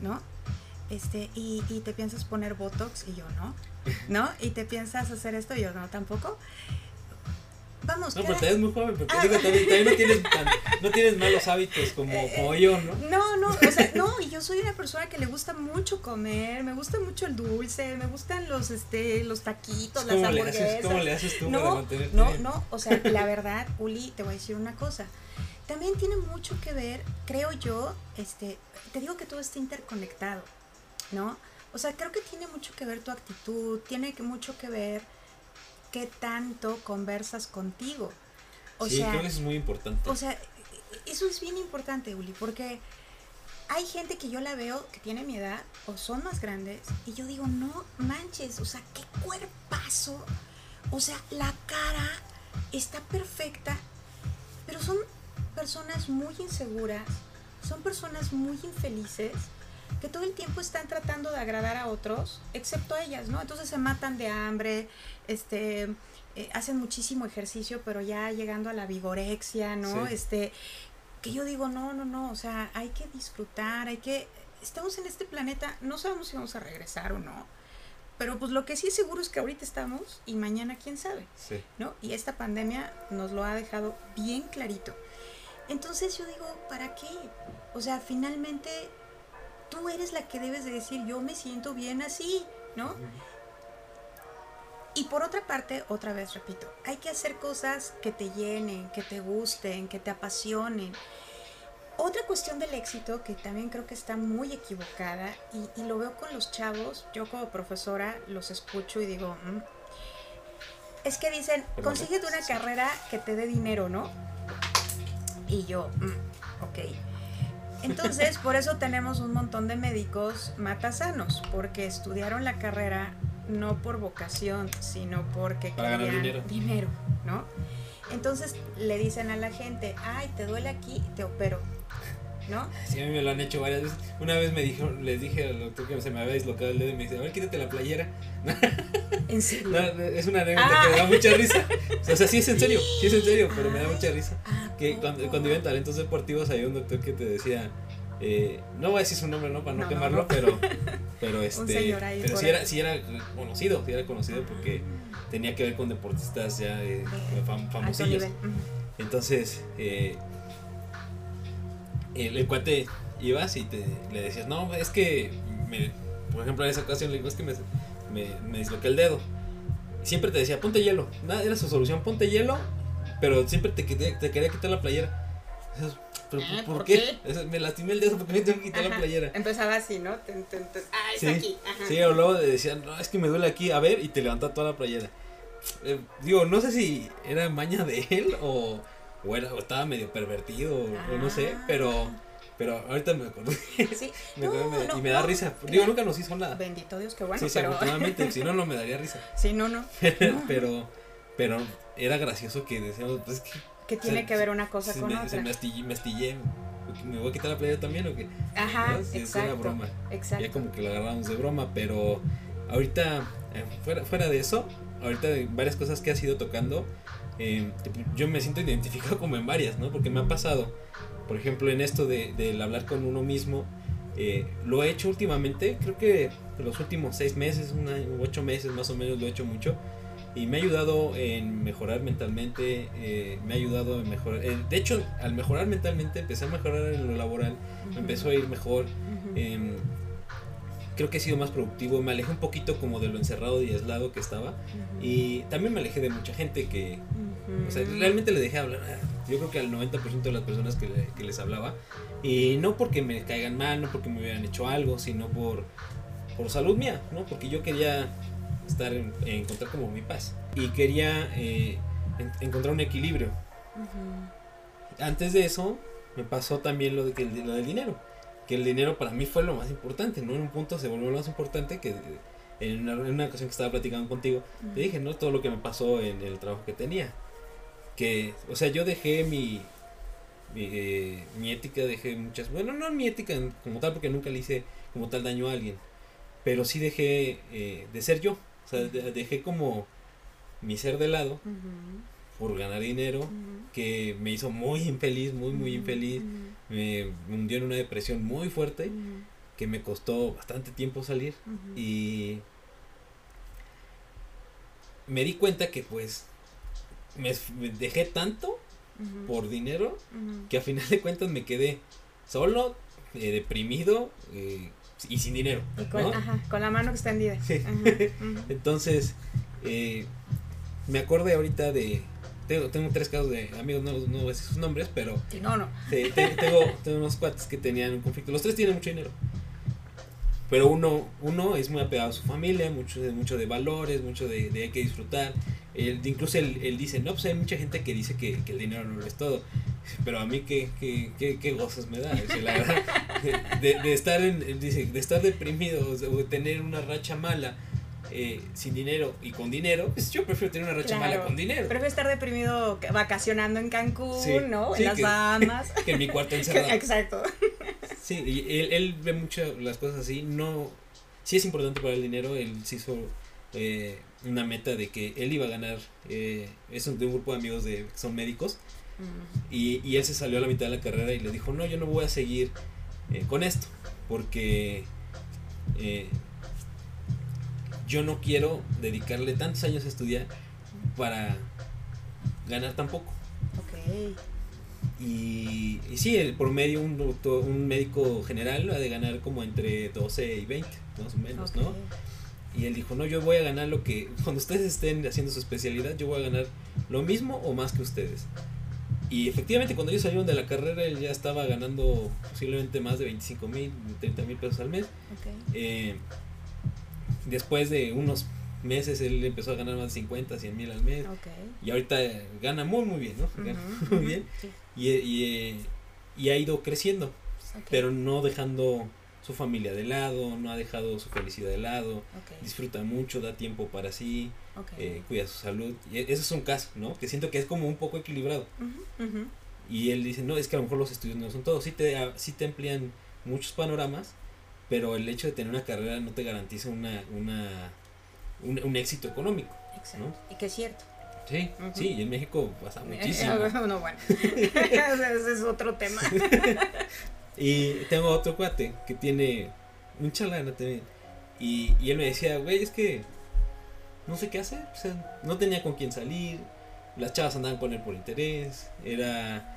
¿No? Este, y, y te piensas poner Botox y yo no, ¿no? Y te piensas hacer esto y yo no tampoco. Vamos, No, pero te ves muy joven, porque Ah. digo, también, también no, tienes tan- no tienes malos hábitos como, como yo, ¿no? No, no, o sea, no, y yo soy una persona que le gusta mucho comer, me gusta mucho el dulce, me gustan los este los taquitos, las ¿Cómo le, hamburguesas. haces, ¿Cómo le haces tú para no, mantenerte no, no, o sea, la verdad, Uli, te voy a decir una cosa. También tiene mucho que ver, creo yo, este, te digo que todo está interconectado, ¿no? O sea, creo que tiene mucho que ver tu actitud, tiene que mucho que ver qué tanto conversas contigo. O sí, sea, creo que eso es muy importante. o sea, eso es bien importante, Uli, porque hay gente que yo la veo que tiene mi edad o son más grandes y yo digo, no manches, o sea, qué cuerpazo. O sea, la cara está perfecta, pero son personas muy inseguras, son personas muy infelices que todo el tiempo están tratando de agradar a otros, excepto a ellas, ¿no? Entonces se matan de hambre, este, eh, hacen muchísimo ejercicio, pero ya llegando a la vigorexia, ¿no? Sí. Este, que yo digo, no, no, no, o sea, hay que disfrutar, hay que, estamos en este planeta, no sabemos si vamos a regresar o no, pero pues lo que sí es seguro es que ahorita estamos y mañana quién sabe, Sí. ¿no? Y esta pandemia nos lo ha dejado bien clarito. Entonces yo digo, ¿para qué? O sea, finalmente tú eres la que debes de decir, yo me siento bien así, ¿no? Y por otra parte, otra vez repito, hay que hacer cosas que te llenen, que te gusten, que te apasionen. Otra cuestión del éxito que también creo que está muy equivocada y, y lo veo con los chavos, yo como profesora los escucho y digo, "Mm". es que dicen, consíguete una carrera que te dé dinero, ¿no? Y yo, "Mm, ok. Entonces, por eso tenemos un montón de médicos matasanos, porque estudiaron la carrera no por vocación, sino porque Para ganar querían dinero. ¿no? Entonces le dicen a la gente, ay, te duele aquí, te opero, ¿no? Sí, a mí me lo han hecho varias veces. Una vez me dijo, le dije al doctor que se me había dislocado el dedo y me dice, a ver, quítate la playera. En serio. No, es una anécdota Ah. que me da mucha risa. O sea, sí es en serio, sí es en serio, pero me da Ay. mucha risa. Ah, Que cuando, cuando iba en talentos deportivos había un doctor que te decía, eh, no voy a decir su nombre, ¿no? Para no, quemarlo, no. pero, pero este, pero sí era, sí era conocido, sí era conocido porque tenía que ver con deportistas ya eh, fam- famosillos. Entonces, eh, el, el cuate ibas y te, le decías, no, es que, me, por ejemplo, en esa ocasión le digo, es que me, me, me disloqué el dedo. Siempre te decía, ponte hielo. Nada, era su solución, ponte hielo, pero siempre te, quería- te quería quitar la playera. ¿Pero Ah, por, ¿por qué? Me lastimé el dedo porque me tengo que quitar la playera. Empezaba así, ¿no? Ten, ten, ten. Ah, es Sí, aquí. Ajá. sí, o luego le decían, no, es que me duele aquí, a ver, y te levanta toda la playera. Eh, digo, no sé si era maña de él o, o, era, o estaba medio pervertido o, o no sé, Ah. pero, pero ahorita me acordé, Sí. me No, acordé y me- no, y me da no. risa. Digo, nunca nos hizo nada. Bendito Dios, qué bueno. sí, sí, pero... afortunadamente, si no, no me daría risa. sí, no, no. pero, pero era gracioso que decíamos, pues es que Que tiene Se- que ver una cosa con me, otra. se me astillé, me astillé, me voy a quitar la playera también o qué. Ajá. Sí, es exacto. una broma. Exacto. Ya como que lo agarramos de broma, pero ahorita, eh, fuera, fuera de eso, ahorita de varias cosas que has ido tocando, eh, yo me siento identificado como en varias, ¿no? Porque me ha pasado, por ejemplo, en esto de, del hablar con uno mismo, eh, lo he hecho últimamente, creo que los últimos seis meses, un año, ocho meses más o menos lo he hecho mucho. Y me ha ayudado en mejorar mentalmente, eh, me ha ayudado en mejorar. eh, de hecho, al mejorar mentalmente, empecé a mejorar en lo laboral, me Ujú. empezó a ir mejor. Ujú. Em, creo que he sido más productivo, me alejé un poquito como de lo encerrado y aislado que estaba Ujú. y también me alejé de mucha gente que, O sea, realmente le dejé hablar, a- yo creo que al 90% de las personas que, le- que les hablaba y no porque me caigan mal, no porque me hubieran hecho algo, sino por, por salud mía, ¿no? Porque yo quería estar en, encontrar como mi paz y quería eh, en- encontrar un equilibrio. Antes de eso me pasó también lo, de que, el- lo del dinero. Que el dinero para mí fue lo más importante, ¿no? En un punto se volvió lo más importante que en una, en una ocasión que estaba platicando contigo, te dije, ¿no? Todo lo que me pasó en el trabajo que tenía. Que, o sea, yo dejé mi, eh, mi ética dejé muchas, bueno, no mi ética como tal, porque nunca le hice como tal daño a alguien, pero sí dejé eh, de ser yo, o sea, de- dejé como mi ser de lado por ganar dinero, que me hizo muy infeliz, muy, muy infeliz, me hundió en una depresión muy fuerte, que me costó bastante tiempo salir, y me di cuenta que pues me, me dejé tanto por dinero que a final de cuentas me quedé solo, eh, deprimido eh, y sin dinero. Y con, ¿no? ajá, con la mano extendida. Sí. Entonces, eh, me acordé ahorita de... Tengo, tengo tres casos de amigos, no, no voy a decir sus nombres, pero Sí, no, no. te- te- tengo, tengo unos cuates que tenían un conflicto. Los tres tienen mucho dinero. Pero uno, uno es muy apegado a su familia, mucho de, mucho de valores, mucho de, de hay que disfrutar. Él, incluso él, él dice, no, pues hay mucha gente que dice que, que el dinero no lo es todo. Pero a mí qué, qué, qué, qué gozos me da. La verdad, de, de estar en, dice, de estar deprimido o de, tener una racha mala eh, sin dinero y con dinero, pues yo prefiero tener una racha Claro. mala con dinero. Prefiero estar deprimido vacacionando en Cancún, Sí, ¿no? sí, en las que- Bahamas. Que en mi cuarto encerrado. Exacto. Sí, y él, él ve mucho las cosas así. No, sí es importante para el dinero. Él se hizo eh, una meta de que él iba a ganar. Eh, es un- de un grupo de amigos de, que son médicos. Y, y él se salió a la mitad de la carrera y le dijo: No, yo no voy a seguir eh, con esto. Porque eh, yo no quiero dedicarle tantos años a estudiar para ganar tan poco. Ok. Y, y sí, el promedio, un, doctor- un médico general ha de ganar como entre 12 y 20, más o menos, ¿no? Y él dijo, no, yo voy a ganar lo que, cuando ustedes estén haciendo su especialidad, yo voy a ganar lo mismo o más que ustedes. Y efectivamente, cuando ellos salieron de la carrera, él ya estaba ganando posiblemente más de 25 mil, 30 mil pesos al mes. Ok. Eh, después de unos meses, él empezó a ganar más de 50, 100 mil al mes. Ok. Y ahorita gana muy, muy bien, ¿no? Gana Ujú, muy bien. sí, Y, y, eh, y ha ido creciendo, ok, pero no dejando su familia de lado, no ha dejado su felicidad de lado, disfruta mucho, da tiempo para sí, eh, cuida su salud. Y e- ese es un caso, ¿no? Que siento que es como un poco equilibrado. Y él dice, no, es que a lo mejor los estudios no son todo, sí te, a- sí te amplían muchos panoramas, pero el hecho de tener una carrera no te garantiza una, una, un, un éxito económico. Exacto. Y que es cierto. Sí, sí, y en México pasa muchísimo. No, bueno. Ese es otro tema. Y tengo otro cuate que tiene mucha lana también. Y, y él me decía, güey, es que no sé qué hacer. O sea, no tenía con quién salir. Las chavas andaban con él por interés. Era.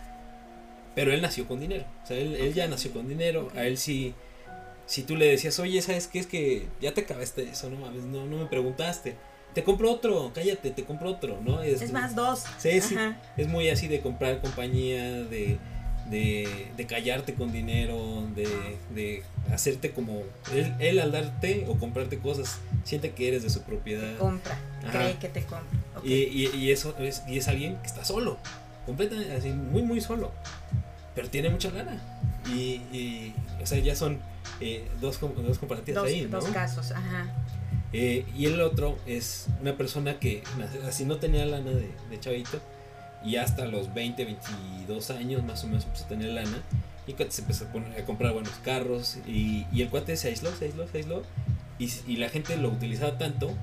Pero él nació con dinero. O sea, él, él ya nació con dinero. A él sí. Si tú le decías, oye, ¿sabes qué? Es que ya te acabaste eso, no mames, no, no me preguntaste. Te compro otro, cállate, te compro otro, ¿no? Es más dos. Sí, sí. Ajá. Es muy así de comprar compañía, de, de, de callarte con dinero, de, de hacerte como... Él, él al darte o comprarte cosas, siente que eres de su propiedad. Compra. Ajá. Cree que te compra. Y, y, y eso es, y es alguien que está solo, completamente así, muy, muy solo. Pero tiene mucha lana. Y, y o sea, ya son eh, dos, dos comparativas dos, ahí, ¿no? dos casos. Ajá. Eh, y el otro es una persona que así no tenía lana de, de chavito y hasta los 20, 22 años más o menos empezó a tener lana y el cuate se empezó a, poner, a comprar buenos carros y, y el cuate se aisló, se aisló, se aisló y, y la gente lo utilizaba tanto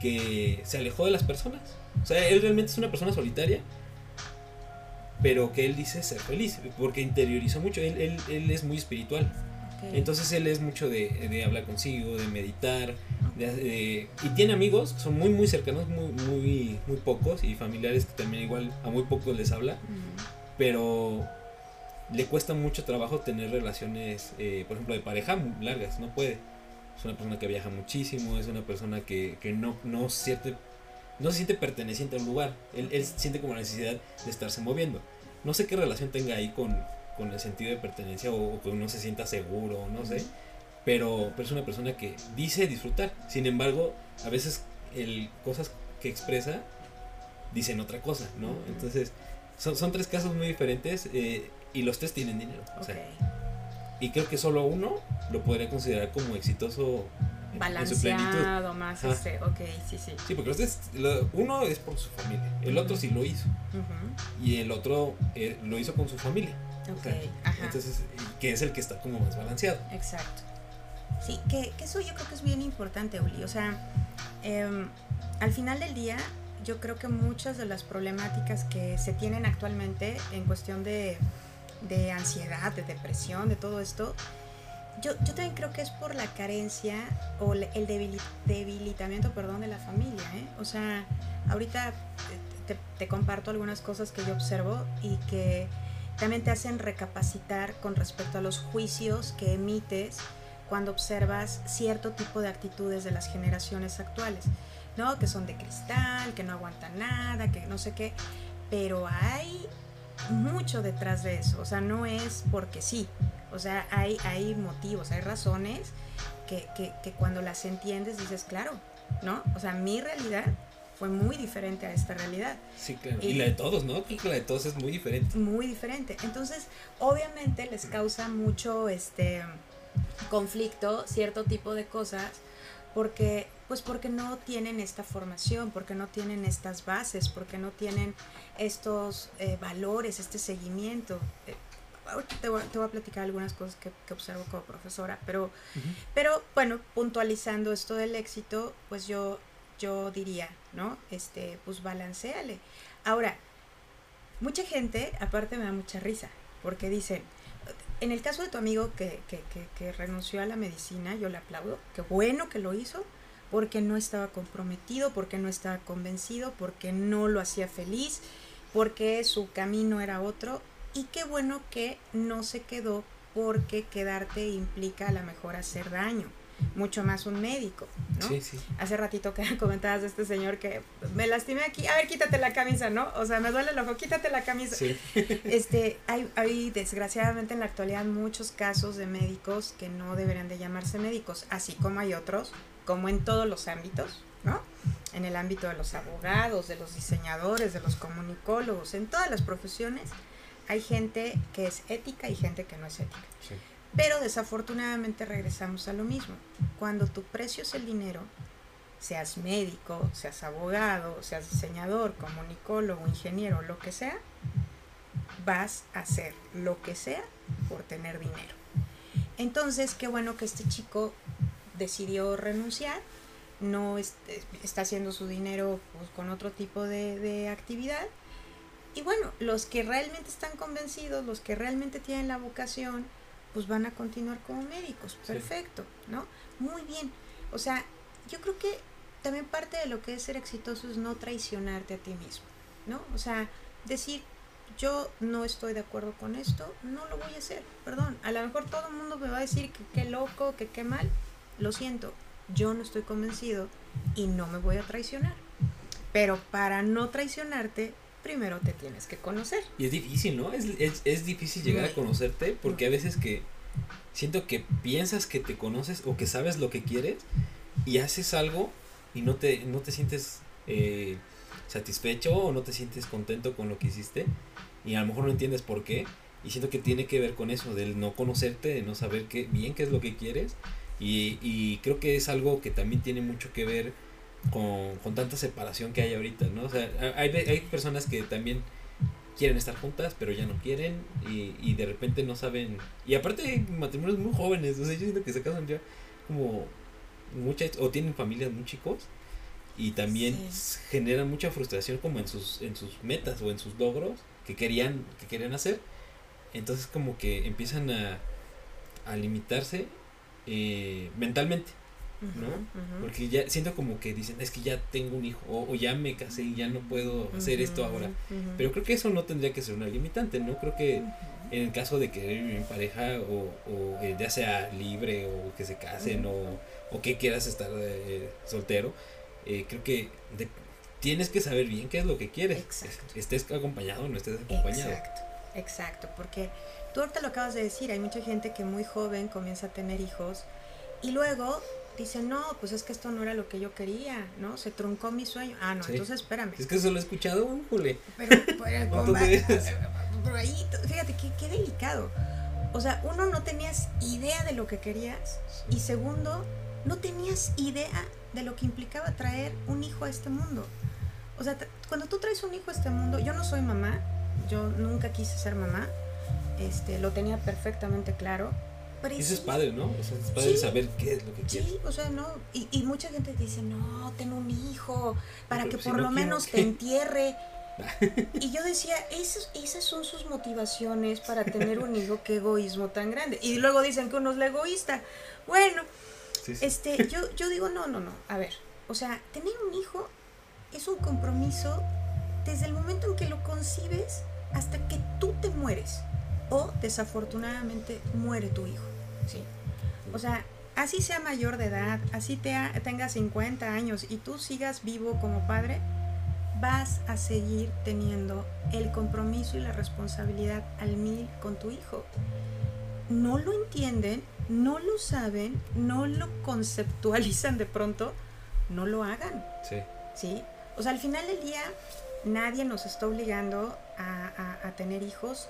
que se alejó de las personas. O sea, él realmente es una persona solitaria, pero que él dice ser feliz porque interiorizó mucho, él, él, él es muy espiritual. Entonces él es mucho de, de hablar consigo, de meditar, de- y tiene amigos que son muy muy cercanos, muy, muy, muy pocos, y familiares que también igual a muy pocos les habla, Ujú. pero le cuesta mucho trabajo tener relaciones, eh, por ejemplo, de pareja largas, no puede. Es una persona que viaja muchísimo, es una persona que, que no, no, siente, no se siente perteneciente a un lugar, él, él siente como la necesidad de estarse moviendo. No sé qué relación tenga ahí con, con el sentido de pertenencia o, o que no se sienta seguro, no sé. Pero, pero es una persona que dice disfrutar. Sin embargo, a veces el, cosas que expresa dicen otra cosa, ¿no? Entonces, son, son tres casos muy diferentes eh, y los tres tienen dinero. o sea, Ok. y creo que solo uno lo podría considerar como exitoso Balanceado, más este, ok, sí, sí. Sí, porque los tres- lo- uno es por su familia, el otro sí lo hizo y el otro eh, lo hizo con su familia. Ok, sea, ajá. Entonces, que es el que está como más balanceado. Exacto. Sí, que, que eso yo creo que es bien importante, Uli. O sea, em, al final del día, yo creo que muchas de las problemáticas que se tienen actualmente en cuestión de, de ansiedad, de depresión, de todo esto, yo, yo también creo que es por la carencia o el debili- debilitamiento, perdón, de la familia. ¿eh? O sea, ahorita te comparto algunas cosas que yo observo y que también te hacen recapacitar con respecto a los juicios que emites cuando observas cierto tipo de actitudes de las generaciones actuales, ¿no? Que son de cristal, que no aguantan nada, que no sé qué, pero hay mucho detrás de eso, o sea, no es porque sí, o sea, hay, hay motivos, hay razones que, que, que cuando las entiendes dices, claro, ¿no? O sea, mi realidad fue muy diferente a esta realidad Sí, claro. Y- Y la de todos, ¿no? Creo que la de todos es muy diferente. muy diferente. Entonces, obviamente les causa mucho este conflicto cierto tipo de cosas porque pues porque no tienen esta formación, porque no tienen estas bases, porque no tienen estos eh, valores, este seguimiento. Eh, ahorita te voy, a- te voy a platicar algunas cosas que, que observo como profesora, pero pero bueno, puntualizando esto del éxito, pues yo, yo diría, ¿no? Este, pues balanceale. Ahora, mucha gente, aparte me da mucha risa, porque dicen, en el caso de tu amigo que, que, que, que renunció a la medicina, yo le aplaudo, qué bueno que lo hizo, porque no estaba comprometido, porque no estaba convencido, porque no lo hacía feliz, porque su camino era otro, y qué bueno que no se quedó porque quedarte implica a lo mejor hacer daño, mucho más un médico, ¿no? Sí, sí. Hace ratito que comentabas de este señor que me lastimé aquí, a ver, quítate la camisa, ¿no? O sea, me duele el ojo, quítate la camisa. Sí. Este, hay, hay desgraciadamente en la actualidad muchos casos de médicos que no deberían de llamarse médicos, así como hay otros, como en todos los ámbitos, ¿no? En el ámbito de los abogados, de los diseñadores, de los comunicólogos, en todas las profesiones hay gente que es ética y gente que no es ética. sí. Pero desafortunadamente regresamos a lo mismo. Cuando tu precio es el dinero, seas médico, seas abogado, seas diseñador, comunicólogo, ingeniero, lo que sea, vas a hacer lo que sea por tener dinero. Entonces, qué bueno que este chico decidió renunciar, no est- está haciendo su dinero pues, con otro tipo de actividad. Y bueno, los que realmente están convencidos, los que realmente tienen la vocación, pues van a continuar como médicos. Sí. Perfecto, ¿no? Muy bien. O sea, yo creo que también parte de lo que es ser exitoso es no traicionarte a ti mismo, ¿no? O sea, decir, yo no estoy de acuerdo con esto, no lo voy a hacer, perdón. A lo mejor todo el mundo me va a decir que qué loco, que qué mal. Lo siento, yo no estoy convencido y no me voy a traicionar. Pero para no traicionarte, primero te tienes que conocer. Y es difícil, ¿no? Es, es, es difícil llegar a conocerte porque a veces que siento que piensas que te conoces o que sabes lo que quieres y haces algo y no te, no te sientes eh, satisfecho o no te sientes contento con lo que hiciste y a lo mejor no entiendes por qué y siento que tiene que ver con eso, del no conocerte, de no saber qué, bien qué es lo que quieres y, y creo que es algo que también tiene mucho que ver con, con tanta separación que hay ahorita, ¿no? O sea, hay, hay personas que también quieren estar juntas, pero ya no quieren y, y de repente no saben. Y aparte hay matrimonios muy jóvenes, o sea, yo siento que se casan ya como muchas, o tienen familias muy chicos y también Sí. generan mucha frustración como en sus, en sus metas o en sus logros que querían, que querían hacer. Entonces como que empiezan a, a limitarse eh, mentalmente. ¿No? Porque ya siento como que dicen, es que ya tengo un hijo, o, o ya me casé y ya no puedo hacer esto ahora. Pero creo que eso no tendría que ser una limitante, ¿no? Creo que en el caso de que vivir en pareja, o, o eh, ya sea libre, o que se casen, o, o que quieras estar eh, soltero, eh, creo que de- tienes que saber bien qué es lo que quieres. Exacto. Estés acompañado o no estés acompañado. Exacto, exacto, porque tú ahorita lo acabas de decir, hay mucha gente que muy joven comienza a tener hijos y luego dice, no, pues es que esto no era lo que yo quería, ¿no? Se truncó mi sueño. Ah, no, Sí. entonces espérame. Es que eso lo he escuchado, jule. Pero, pero, ahí, fíjate, qué, qué delicado. O sea, uno, no tenías idea de lo que querías y segundo, no tenías idea de lo que implicaba traer un hijo a este mundo. O sea, cuando tú traes un hijo a este mundo, yo no soy mamá, yo nunca quise ser mamá, este, lo tenía perfectamente claro. Eso es padre, ¿no? O sea, es padre Sí. saber qué es lo que quieres. Sí, o sea, no. Y, y mucha gente dice, no, ten un hijo para Pero que si por no lo quiero, menos ¿qué? te entierre. y yo decía, esas, esas son sus motivaciones para tener un hijo, qué egoísmo tan grande. Y luego dicen que uno es la egoísta. Bueno, Sí, sí. este, yo, yo digo, no, no, no. A ver, o sea, tener un hijo es un compromiso desde el momento en que lo concibes hasta que tú te mueres. O desafortunadamente muere tu hijo. ¿Sí? O sea, así sea mayor de edad, así te tenga 50 años y tú sigas vivo como padre, vas a seguir teniendo el compromiso y la responsabilidad al mil con tu hijo. No lo entienden, no lo saben, no lo conceptualizan de pronto, no lo hagan. Sí. ¿sí? O sea, al final del día nadie nos está obligando a, a- a tener hijos.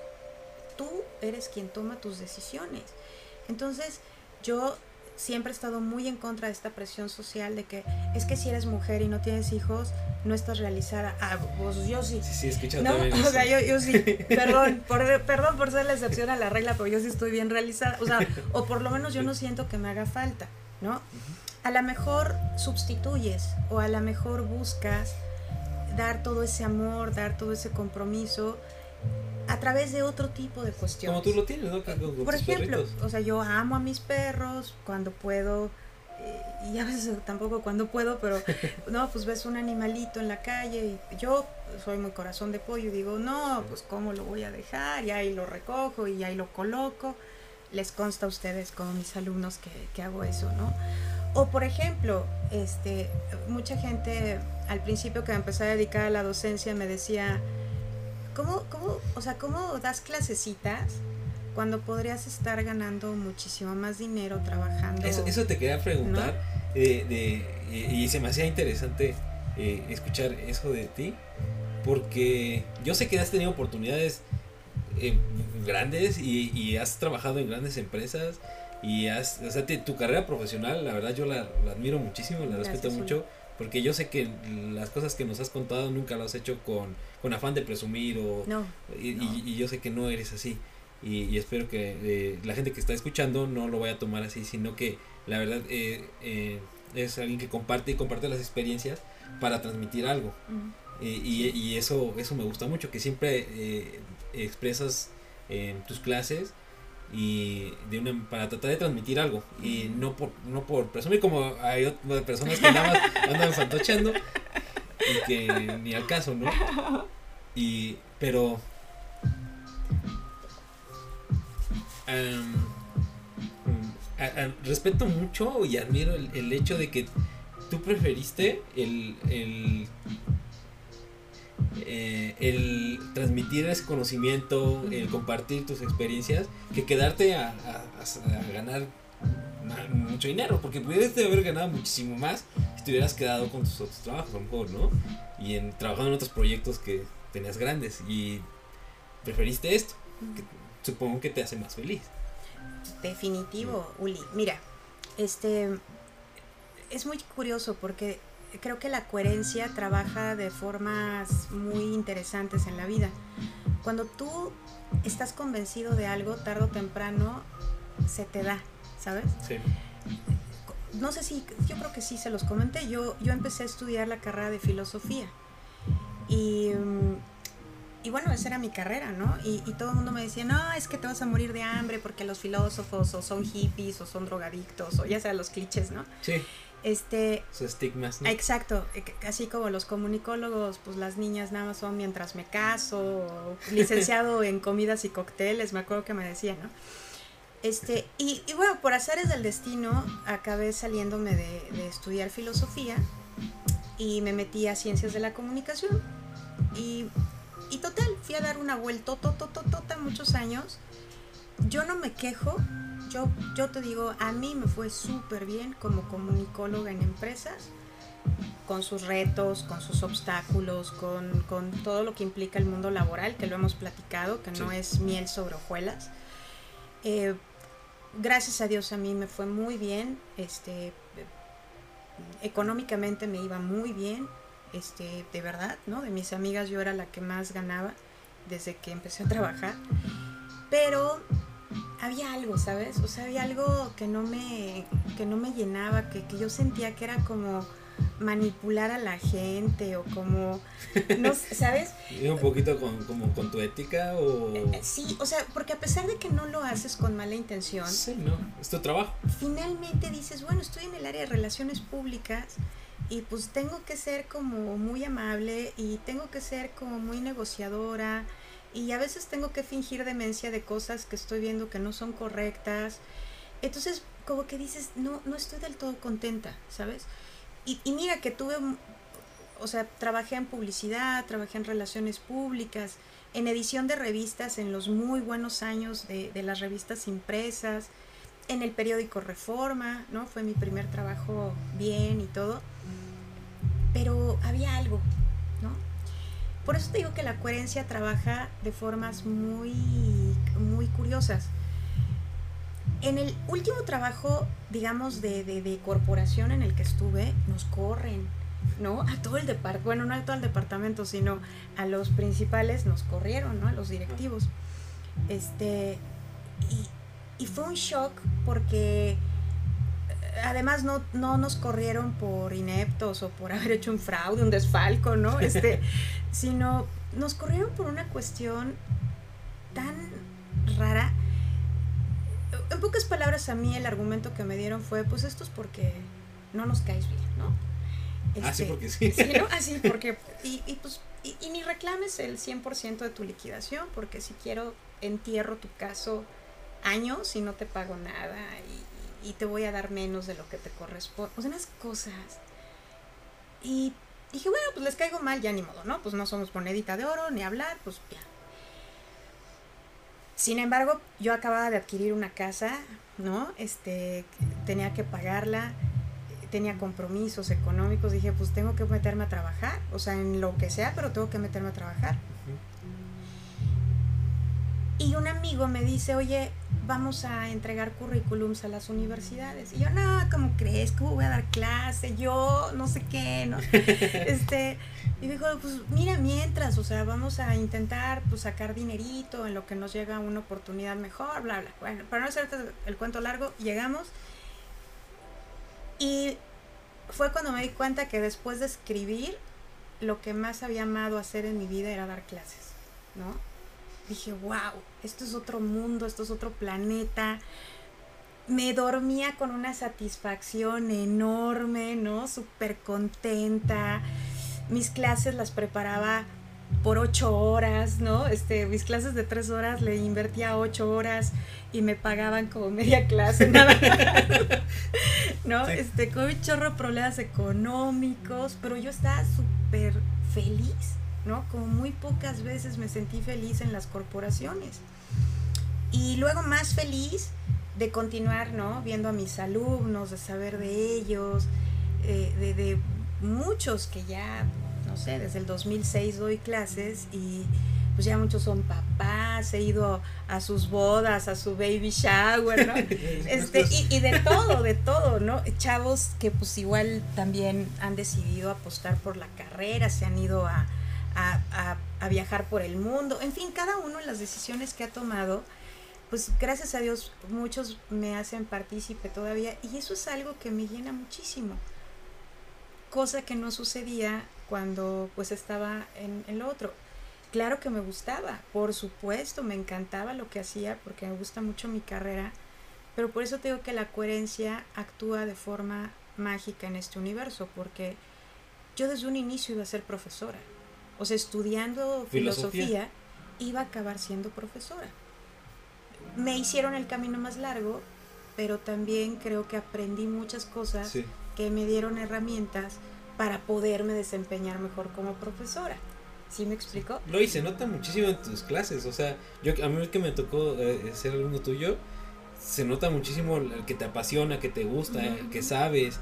Tú eres quien toma tus decisiones. Entonces, yo siempre he estado muy en contra de esta presión social de que es que si eres mujer y no tienes hijos, no estás realizada. Ah, pues yo sí. Sí, sí, he No, o sea, yo, yo sí, perdón, por, perdón por ser la excepción a la regla, pero yo sí estoy bien realizada, o sea, o por lo menos yo no siento que me haga falta, ¿no? A lo mejor sustituyes o a lo mejor buscas dar todo ese amor, dar todo ese compromiso a través de otro tipo de cuestiones. Como tú lo tienes, ¿no? Con, Por ejemplo, perritos. o sea, yo amo a mis perros cuando puedo, eh, y a veces tampoco cuando puedo, pero no, pues ves un animalito en la calle y yo soy muy corazón de pollo y digo, no, pues cómo lo voy a dejar, y ahí lo recojo y ahí lo coloco. Les consta a ustedes como mis alumnos que, que hago eso, ¿no? O por ejemplo, este, mucha gente al principio que me empecé a dedicar a la docencia me decía, ¿cómo, cómo, o sea, cómo das clasecitas cuando podrías estar ganando muchísimo más dinero trabajando? Eso, eso te quería preguntar. eh, de, eh, y se me hacía interesante eh, escuchar eso de ti. Porque yo sé que has tenido oportunidades eh, grandes y, y has trabajado en grandes empresas. Y has, o sea, te- tu carrera profesional, la verdad, yo la, la admiro muchísimo, la Gracias, respeto mucho. Porque yo sé que las cosas que nos has contado nunca lo has hecho con, con afán de presumir o, No, y, No. y- y yo sé que no eres así. Y, y espero que eh, la gente que está escuchando no lo vaya a tomar así, sino que la verdad eh, eh, es alguien que comparte y comparte las experiencias para transmitir algo. y, y eso, eso me gusta mucho, que siempre eh, expresas en tus clases y de una para tratar de transmitir algo. Y no por no por presumir como hay otras personas que nada más andan fantocheando y que ni al caso no y pero respeto mucho y admiro el, hecho de que tú preferiste el eh, el transmitir ese conocimiento, el compartir tus experiencias, que quedarte a, ganar mucho dinero, porque pudiste haber ganado muchísimo más si te hubieras quedado con tus otros trabajos, a lo mejor, ¿no? Y en, trabajando en otros proyectos que tenías grandes y preferiste esto, que supongo que te hace más feliz. definitivo, Uli. Mira, este es muy curioso porque creo que la coherencia trabaja de formas muy interesantes en la vida. Cuando tú estás convencido de algo, tarde o temprano se te da, ¿sabes? Sí. no sé si, yo creo que sí se los comenté, yo, yo empecé a estudiar la carrera de filosofía y, mm, y bueno, esa era mi carrera, ¿no? Y, y todo el mundo me decía, no, es que te vas a morir de hambre porque los filósofos o son hippies o son drogadictos o ya sea los clichés, ¿no? Sí, Este, sus estigmas, ¿no? Exacto, eh, así como los comunicólogos, pues las niñas nada más son mientras me caso, licenciado en comidas y cócteles, me acuerdo que me decía, ¿no? Este, y, y bueno, por azares del destino, acabé saliéndome de, de estudiar filosofía y me metí a ciencias de la comunicación. Y, y total, fui a dar una vuelta tota muchos años. Yo no me quejo, yo, yo te digo, a mí me fue súper bien como comunicóloga en empresas, con sus retos, con sus obstáculos, con, con todo lo que implica el mundo laboral, que lo hemos platicado, que no es miel sobre hojuelas. Eh, gracias a Dios a mí me fue muy bien, este, económicamente me iba muy bien, este, de verdad, ¿no? De mis amigas yo era la que más ganaba desde que empecé a trabajar, pero había algo, ¿sabes? O sea, había algo que no me, que no me llenaba, que, que yo sentía que era como manipular a la gente o como, no, ¿sabes? ¿Y un poquito con, como con tu ética o...? Eh, sí, o sea, porque a pesar de que no lo haces con mala intención... Sí, no, es tu trabajo. Finalmente dices, bueno, estoy en el área de relaciones públicas y pues tengo que ser como muy amable y tengo que ser como muy negociadora y a veces tengo que fingir demencia de cosas que estoy viendo que no son correctas. Entonces, como que dices, no, no estoy del todo contenta, ¿sabes? Y, y mira que tuve, o sea, trabajé en publicidad, trabajé en relaciones públicas, en edición de revistas en los muy buenos años de, de las revistas impresas, en el periódico Reforma, ¿no? Fue mi primer trabajo bien y todo. Pero había algo. Por eso te digo que la coherencia trabaja de formas muy, muy curiosas. En el último trabajo, digamos, de, de, corporación en el que estuve, nos corren, ¿no? A todo el departamento, bueno, no a todo el departamento, sino a los principales nos corrieron, ¿no? A los directivos. Este, y, fue un shock porque además no, no nos corrieron por ineptos o por haber hecho un fraude, un desfalco, ¿no? Este, sino nos corrieron por una cuestión tan rara. En pocas palabras, a mí el argumento que me dieron fue, pues esto es porque no nos caes bien, ¿no? Así porque sí. sí ¿no? Así porque, y, y pues, y, y, ni reclames el 100% de tu liquidación, porque si quiero, entierro tu caso años y no te pago nada y, y te voy a dar menos de lo que te corresponde. O sea, unas cosas. Y dije, bueno, pues les caigo mal, ya ni modo, ¿no? Pues no somos monedita de oro, ni hablar, pues ya. Sin embargo, yo acababa de adquirir una casa, ¿no? Este, tenía que pagarla, tenía compromisos económicos, dije, pues tengo que meterme a trabajar, o sea, en lo que sea, pero tengo que meterme a trabajar. Y un amigo me dice, oye, vamos a entregar currículums a las universidades. Y yo, no, ¿cómo crees? ¿Cómo voy a dar clase? Yo, no sé qué, ¿no? este, y dijo, pues mira, mientras, o sea, vamos a intentar pues, sacar dinerito en lo que nos llega una oportunidad mejor, bla, bla. Bueno, para no hacerte el cuento largo, llegamos. Y fue cuando me di cuenta que después de escribir, lo que más había amado hacer en mi vida era dar clases, ¿no? Dije, wow, esto es otro mundo, esto es otro planeta. Me dormía con una satisfacción enorme, ¿no? Súper contenta. Mis clases las preparaba por ocho horas, ¿no? Este, mis clases de tres horas le invertía ocho horas y me pagaban como media clase, nada ¿no? Sí. Este, con un chorro de problemas económicos, pero yo estaba súper feliz, ¿no? Como muy pocas veces me sentí feliz en las corporaciones. Y luego más feliz de continuar, ¿no? Viendo a mis alumnos, de saber de ellos, eh, de, de, muchos que ya, no sé, desde el 2006 doy clases y pues ya muchos son papás, he ido a sus bodas, a su baby shower, ¿no? Este, y, y, de todo, de todo, ¿no? Chavos que pues igual también han decidido apostar por la carrera, se han ido a, a, viajar por el mundo, en fin, cada uno en las decisiones que ha tomado, pues gracias a Dios muchos me hacen partícipe todavía y eso es algo que me llena muchísimo, cosa que no sucedía cuando pues estaba en, lo otro. Claro que me gustaba, por supuesto, me encantaba lo que hacía porque me gusta mucho mi carrera, pero por eso tengo que la coherencia actúa de forma mágica en este universo, porque yo desde un inicio iba a ser profesora. O sea, estudiando filosofía, filosofía iba a acabar siendo profesora. Me hicieron el camino más largo, pero también creo que aprendí muchas cosas sí. que me dieron herramientas para poderme desempeñar mejor como profesora. ¿Sí me explico? Lo hice, nota muchísimo en tus clases. O sea, yo a mí que me tocó eh, ser alumno tuyo, se nota muchísimo el que te apasiona, que te gusta, uh -huh. que sabes.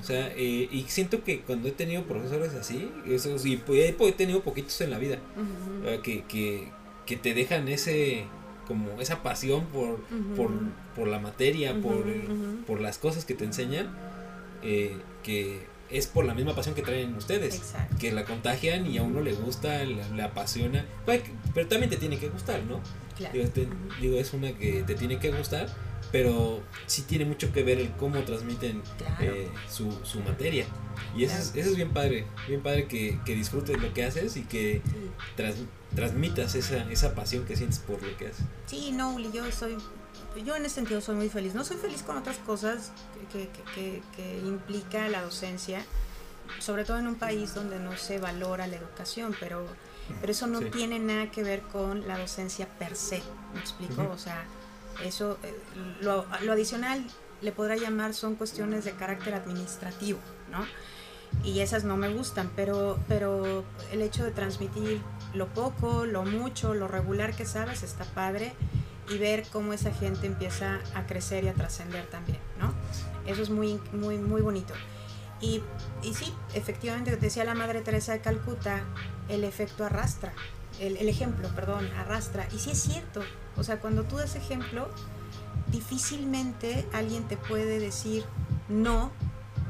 O sea, eh, y siento que cuando he tenido profesores así, eso, y he, he tenido poquitos en la vida, uh -huh. que, que, que, te dejan ese, como esa pasión por, por, por la materia, por, por las cosas que te enseñan, eh, que es por la misma pasión que traen ustedes, que la contagian y a uno le gusta, le, apasiona, pero también te tiene que gustar, ¿no? Digo, es una que te tiene que gustar, pero sí tiene mucho que ver el cómo transmiten eh, su, su, materia. Y eso, es, eso, es, bien padre, bien padre que, que disfrutes lo que haces y que transmitas esa, esa pasión que sientes por lo que haces. Sí, no, Uli, yo soy yo en ese sentido soy muy feliz. No soy feliz con otras cosas que, que, que, implica la docencia, sobre todo en un país donde no se valora la educación, pero, pero eso no tiene nada que ver con la docencia per se, ¿me explico? O sea, eso, eh, lo, lo adicional le podrá llamar son cuestiones de carácter administrativo, ¿no? y esas no me gustan, pero, pero el hecho de transmitir lo poco, lo mucho, lo regular que sabes está padre y ver cómo esa gente empieza a crecer y a trascender también, ¿no? Eso es muy, muy, muy bonito. Y, y, sí, efectivamente, decía la Madre Teresa de Calcuta, el efecto arrastra, el, el, ejemplo, perdón, arrastra. Y sí es cierto, o sea, cuando tú das ejemplo, difícilmente alguien te puede decir no,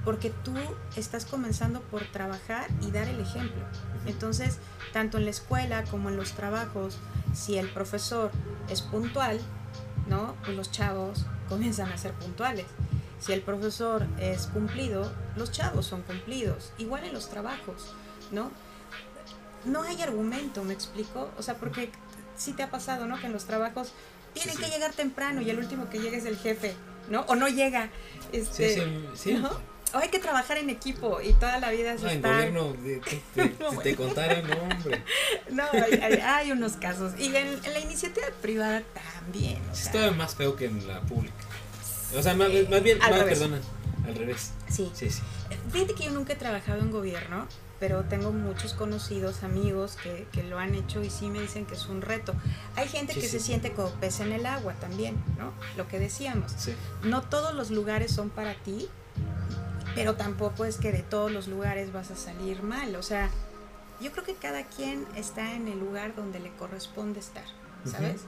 porque tú estás comenzando por trabajar y dar el ejemplo. Entonces, tanto en la escuela como en los trabajos, si el profesor es puntual, ¿no? Pues los chavos comienzan a ser puntuales. Si el profesor es cumplido, los chavos son cumplidos. Igual en los trabajos, ¿no? No hay argumento, ¿me explico? O sea, porque sí te ha pasado, ¿no? Que en los trabajos tienen que llegar temprano y el último que llega es el jefe, ¿no? O no llega. Este, sí, sí, ¿no? O hay que trabajar en equipo y toda la vida es no, estar... en gobierno, si te contaran, no, hombre. No, hay, hay, unos casos. Y en, la iniciativa privada también. O sea... Está más feo que en la pública. O sea, más, más bien, más, perdona, al revés. Sí. Sí, sí. Fíjate que yo nunca he trabajado en gobierno, pero tengo muchos conocidos, amigos que, que, lo han hecho y sí me dicen que es un reto. Hay gente que se siente como pez en el agua también, ¿no? Lo que decíamos. Sí. No todos los lugares son para ti, pero tampoco es que de todos los lugares vas a salir mal. O sea, yo creo que cada quien está en el lugar donde le corresponde estar, ¿sabes?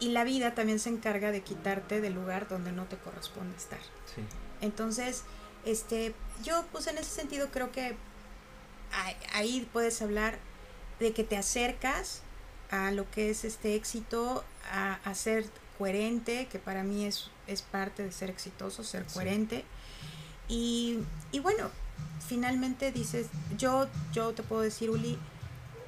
Y la vida también se encarga de quitarte del lugar donde no te corresponde estar. Sí. Entonces, este, yo pues en ese sentido creo que ahí puedes hablar de que te acercas a lo que es este éxito, a, ser coherente, que para mí es, es parte de ser exitoso, ser coherente. Y, y bueno, finalmente dices, yo, yo te puedo decir, Uli,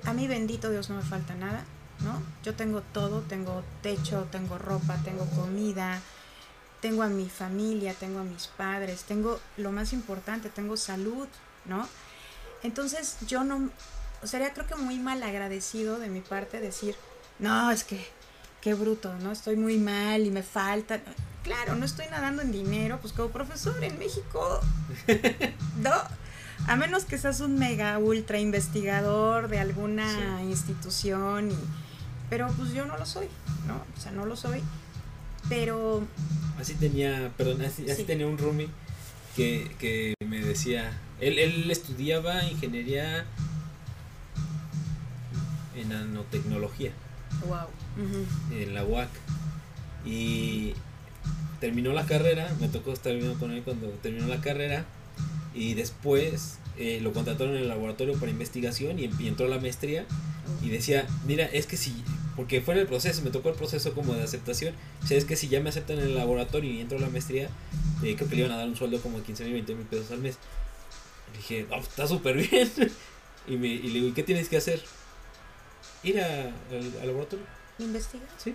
a mí bendito Dios no me falta nada, ¿no? Yo tengo todo, tengo techo, tengo ropa, tengo comida, tengo a mi familia, tengo a mis padres, tengo lo más importante, tengo salud, ¿no? Entonces yo no, sería creo que muy mal agradecido de mi parte decir, no, es que, qué bruto, ¿no? Estoy muy mal y me falta claro, no estoy nadando en dinero, pues como profesor en México, no, a menos que seas un mega ultra investigador de alguna institución, y, pero pues yo no lo soy, ¿no? O sea, no lo soy, pero... Así tenía, perdón, así, tenía un roomie que, que me decía, él, él estudiaba ingeniería en nanotecnología. Wow. En la UAC. Y terminó la carrera, me tocó estar viviendo con él cuando terminó la carrera y después eh, lo contrataron en el laboratorio para investigación y, entró a la maestría y decía, mira, es que si, porque fue en el proceso, me tocó el proceso como de aceptación, o sea, es que si ya me aceptan en el laboratorio y entro a la maestría, eh, creo que le iban a dar un sueldo como de 15 mil, 20 mil pesos al mes. Dije, oh, está súper bien. y, me, y le digo, ¿y qué tienes que hacer? Ir al laboratorio. ¿Investigar? Sí.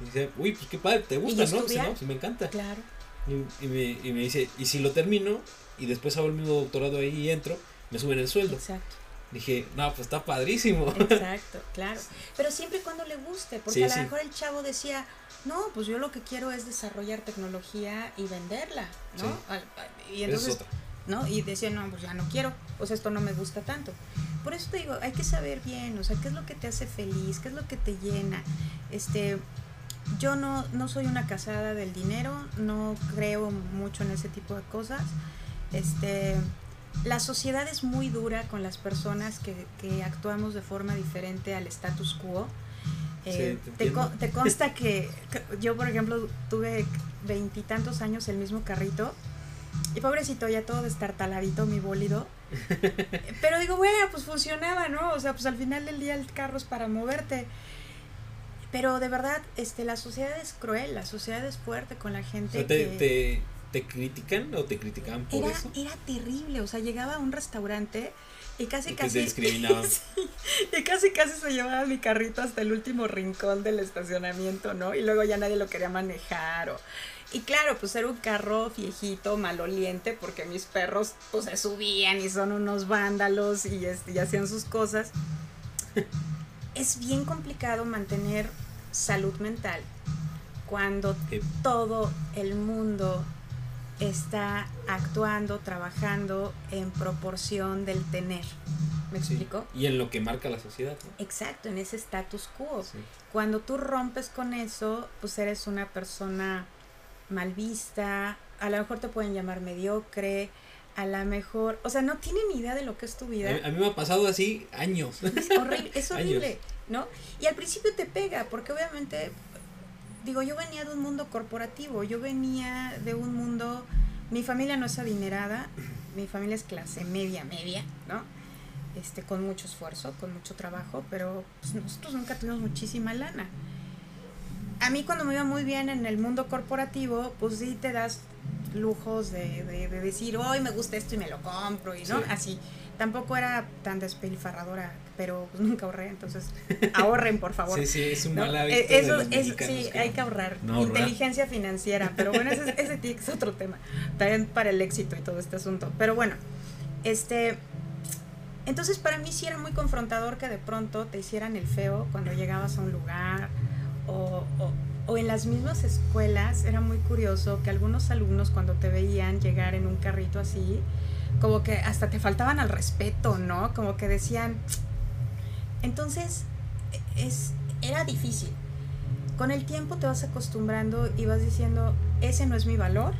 Y dice, uy, pues qué padre, ¿te gusta, no? Dice, no, pues me encanta. Claro. Y, me, y me dice, y si lo termino y después hago el mismo doctorado ahí y entro, me suben el sueldo. Exacto. Dije, no, pues está padrísimo. Exacto, claro. Pero siempre y cuando le guste, porque a lo mejor el chavo decía, no, pues yo lo que quiero es desarrollar tecnología y venderla, ¿no? Y entonces, ¿no? Y decía, no, pues ya no quiero, pues esto no me gusta tanto. Por eso te digo, hay que saber bien, o sea, qué es lo que te hace feliz, qué es lo que te llena. Este, yo no, no soy una casada del dinero, no creo mucho en ese tipo de cosas. Este, la sociedad es muy dura con las personas que, que actuamos de forma diferente al status quo. Eh, Sí, te te, te consta que, que yo, por ejemplo, tuve veintitantos años el mismo carrito. Y pobrecito, ya todo destartaladito mi bólido. Pero digo, bueno, pues funcionaba, ¿no? O sea, pues al final del día el carro es para moverte. Pero de verdad, este, la sociedad es cruel, la sociedad es fuerte con la O gente. sea, te, que- te, te critican o te criticaban por era, eso. era terrible, o sea, llegaba a un restaurante y casi Y casi discriminaban. Y casi casi se llevaba mi carrito hasta el último rincón del estacionamiento, ¿no? Y luego ya nadie lo quería manejar o y claro, pues era un carro viejito, maloliente, porque mis perros pues se subían y son unos vándalos y, este, y hacían sus cosas. Es bien complicado mantener salud mental cuando todo el mundo está actuando, trabajando en proporción del tener. ¿Me sí. explico? Y en lo que marca la sociedad. ¿no? Exacto, en ese status quo. Sí. Cuando tú rompes con eso, pues eres una persona mal vista, a lo mejor te pueden llamar mediocre, a lo mejor, o sea, no tienen ni idea de lo que es tu vida. A, mí me ha pasado así años. Es horrible, es Años. horrible, ¿no? Y al principio te pega, porque obviamente, digo, yo venía de un mundo corporativo, yo venía de un mundo, mi familia no es adinerada, mi familia es clase media, media, ¿no? Este, con mucho esfuerzo, con mucho trabajo, pero pues, nosotros nunca tuvimos muchísima lana. A mí cuando me iba muy bien en el mundo corporativo, pues sí te das lujos de, de- de decir, hoy me gusta esto y me lo compro, y no, Sí. así. Tampoco era tan despilfarradora, pero pues nunca ahorré, entonces ahorren, por favor. Sí, sí, es un ¿no? mal hábito. Eh, de Eso, los es- sí, que hay que ahorrar. no ahorrar. Inteligencia financiera, pero bueno, ese, ese ser otro tema. También para el éxito y todo este asunto. Pero bueno, este. Entonces para mí sí era muy confrontador que de pronto te hicieran el feo cuando llegabas a un lugar o, o- o en las mismas escuelas era muy curioso que algunos alumnos cuando te veían llegar en un carrito así, como que hasta te faltaban al respeto, ¿no? Como que decían... Entonces, es, era difícil. Con el tiempo te vas acostumbrando y vas diciendo, ese no es mi valor,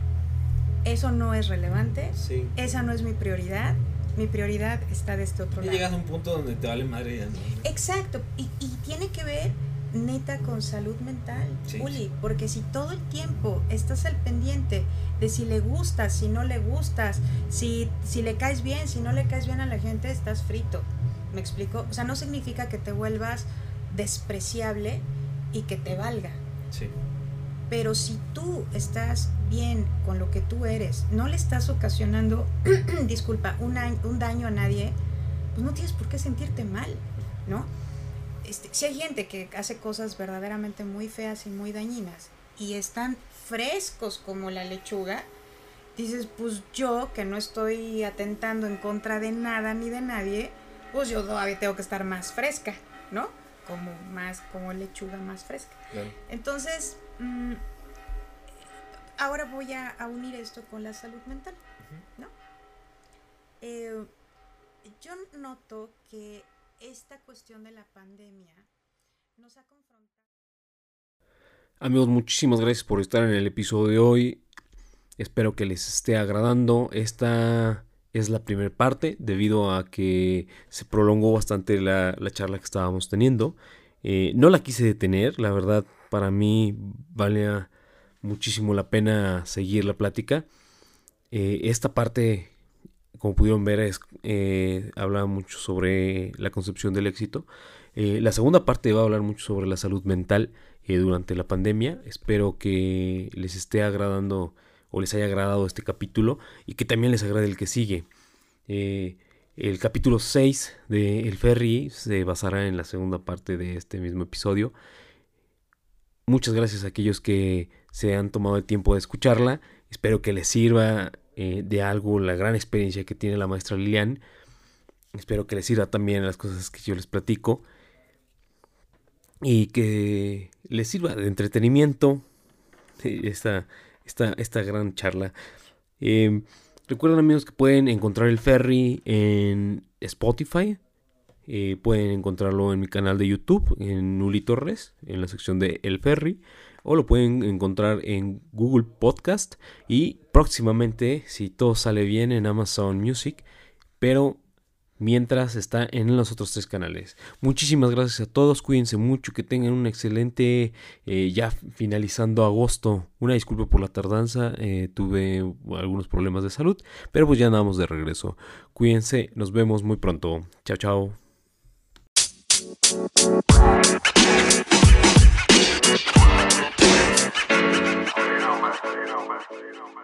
eso no es relevante, Sí. esa no es mi prioridad, mi prioridad está de este otro Y lado. llegas a un punto donde te vale madre ya no. Exacto, y, y tiene que ver neta con salud mental, Sí. Uli, porque si todo el tiempo estás al pendiente de si le gustas, si no le gustas, si, si le caes bien, si no le caes bien a la gente, estás frito. ¿Me explico? O sea, no significa que te vuelvas despreciable y que te valga. Sí. Pero si tú estás bien con lo que tú eres, no le estás ocasionando, disculpa, un, un daño a nadie, pues no tienes por qué sentirte mal, ¿no? Este, si hay gente que hace cosas verdaderamente muy feas y muy dañinas y están frescos como la lechuga, dices, pues yo que no estoy atentando en contra de nada ni de nadie, pues yo todavía tengo que estar más fresca, ¿no? Como más, como lechuga más fresca. Entonces, mm, ahora voy a, a unir esto con la salud mental, ¿no? Eh, yo noto que esta cuestión de la pandemia nos ha confrontado. Amigos, muchísimas gracias por estar en el episodio de hoy. Espero que les esté agradando. Esta es la primera parte debido a que se prolongó bastante la, la charla que estábamos teniendo. Eh, no la quise detener, la verdad para mí valía muchísimo la pena seguir la plática. Eh, esta parte, como pudieron ver, es, eh, habla mucho sobre la concepción del éxito. Eh, la segunda parte va a hablar mucho sobre la salud mental eh, durante la pandemia. Espero que les esté agradando o les haya agradado este capítulo y que también les agrade el que sigue. Eh, el capítulo 6 de El Ferry se basará en la segunda parte de este mismo episodio. Muchas gracias a aquellos que se han tomado el tiempo de escucharla. Espero que les sirva eh, de algo la gran experiencia que tiene la maestra Lilian. Espero que les sirva también las cosas que yo les platico. Y que les sirva de entretenimiento eh, esta, esta, esta gran charla. Eh, recuerden amigos que pueden encontrar el ferry en Spotify. Eh, pueden encontrarlo en mi canal de YouTube, en Uli Torres, en la sección de El Ferry. O lo pueden encontrar en Google Podcast. Y próximamente, si todo sale bien, en Amazon Music. Pero mientras está en los otros tres canales. Muchísimas gracias a todos, cuídense mucho, que tengan un excelente, eh, ya finalizando agosto. Una disculpa por la tardanza, eh, tuve algunos problemas de salud, pero pues ya andamos de regreso. Cuídense, nos vemos muy pronto. Chao, chao. on my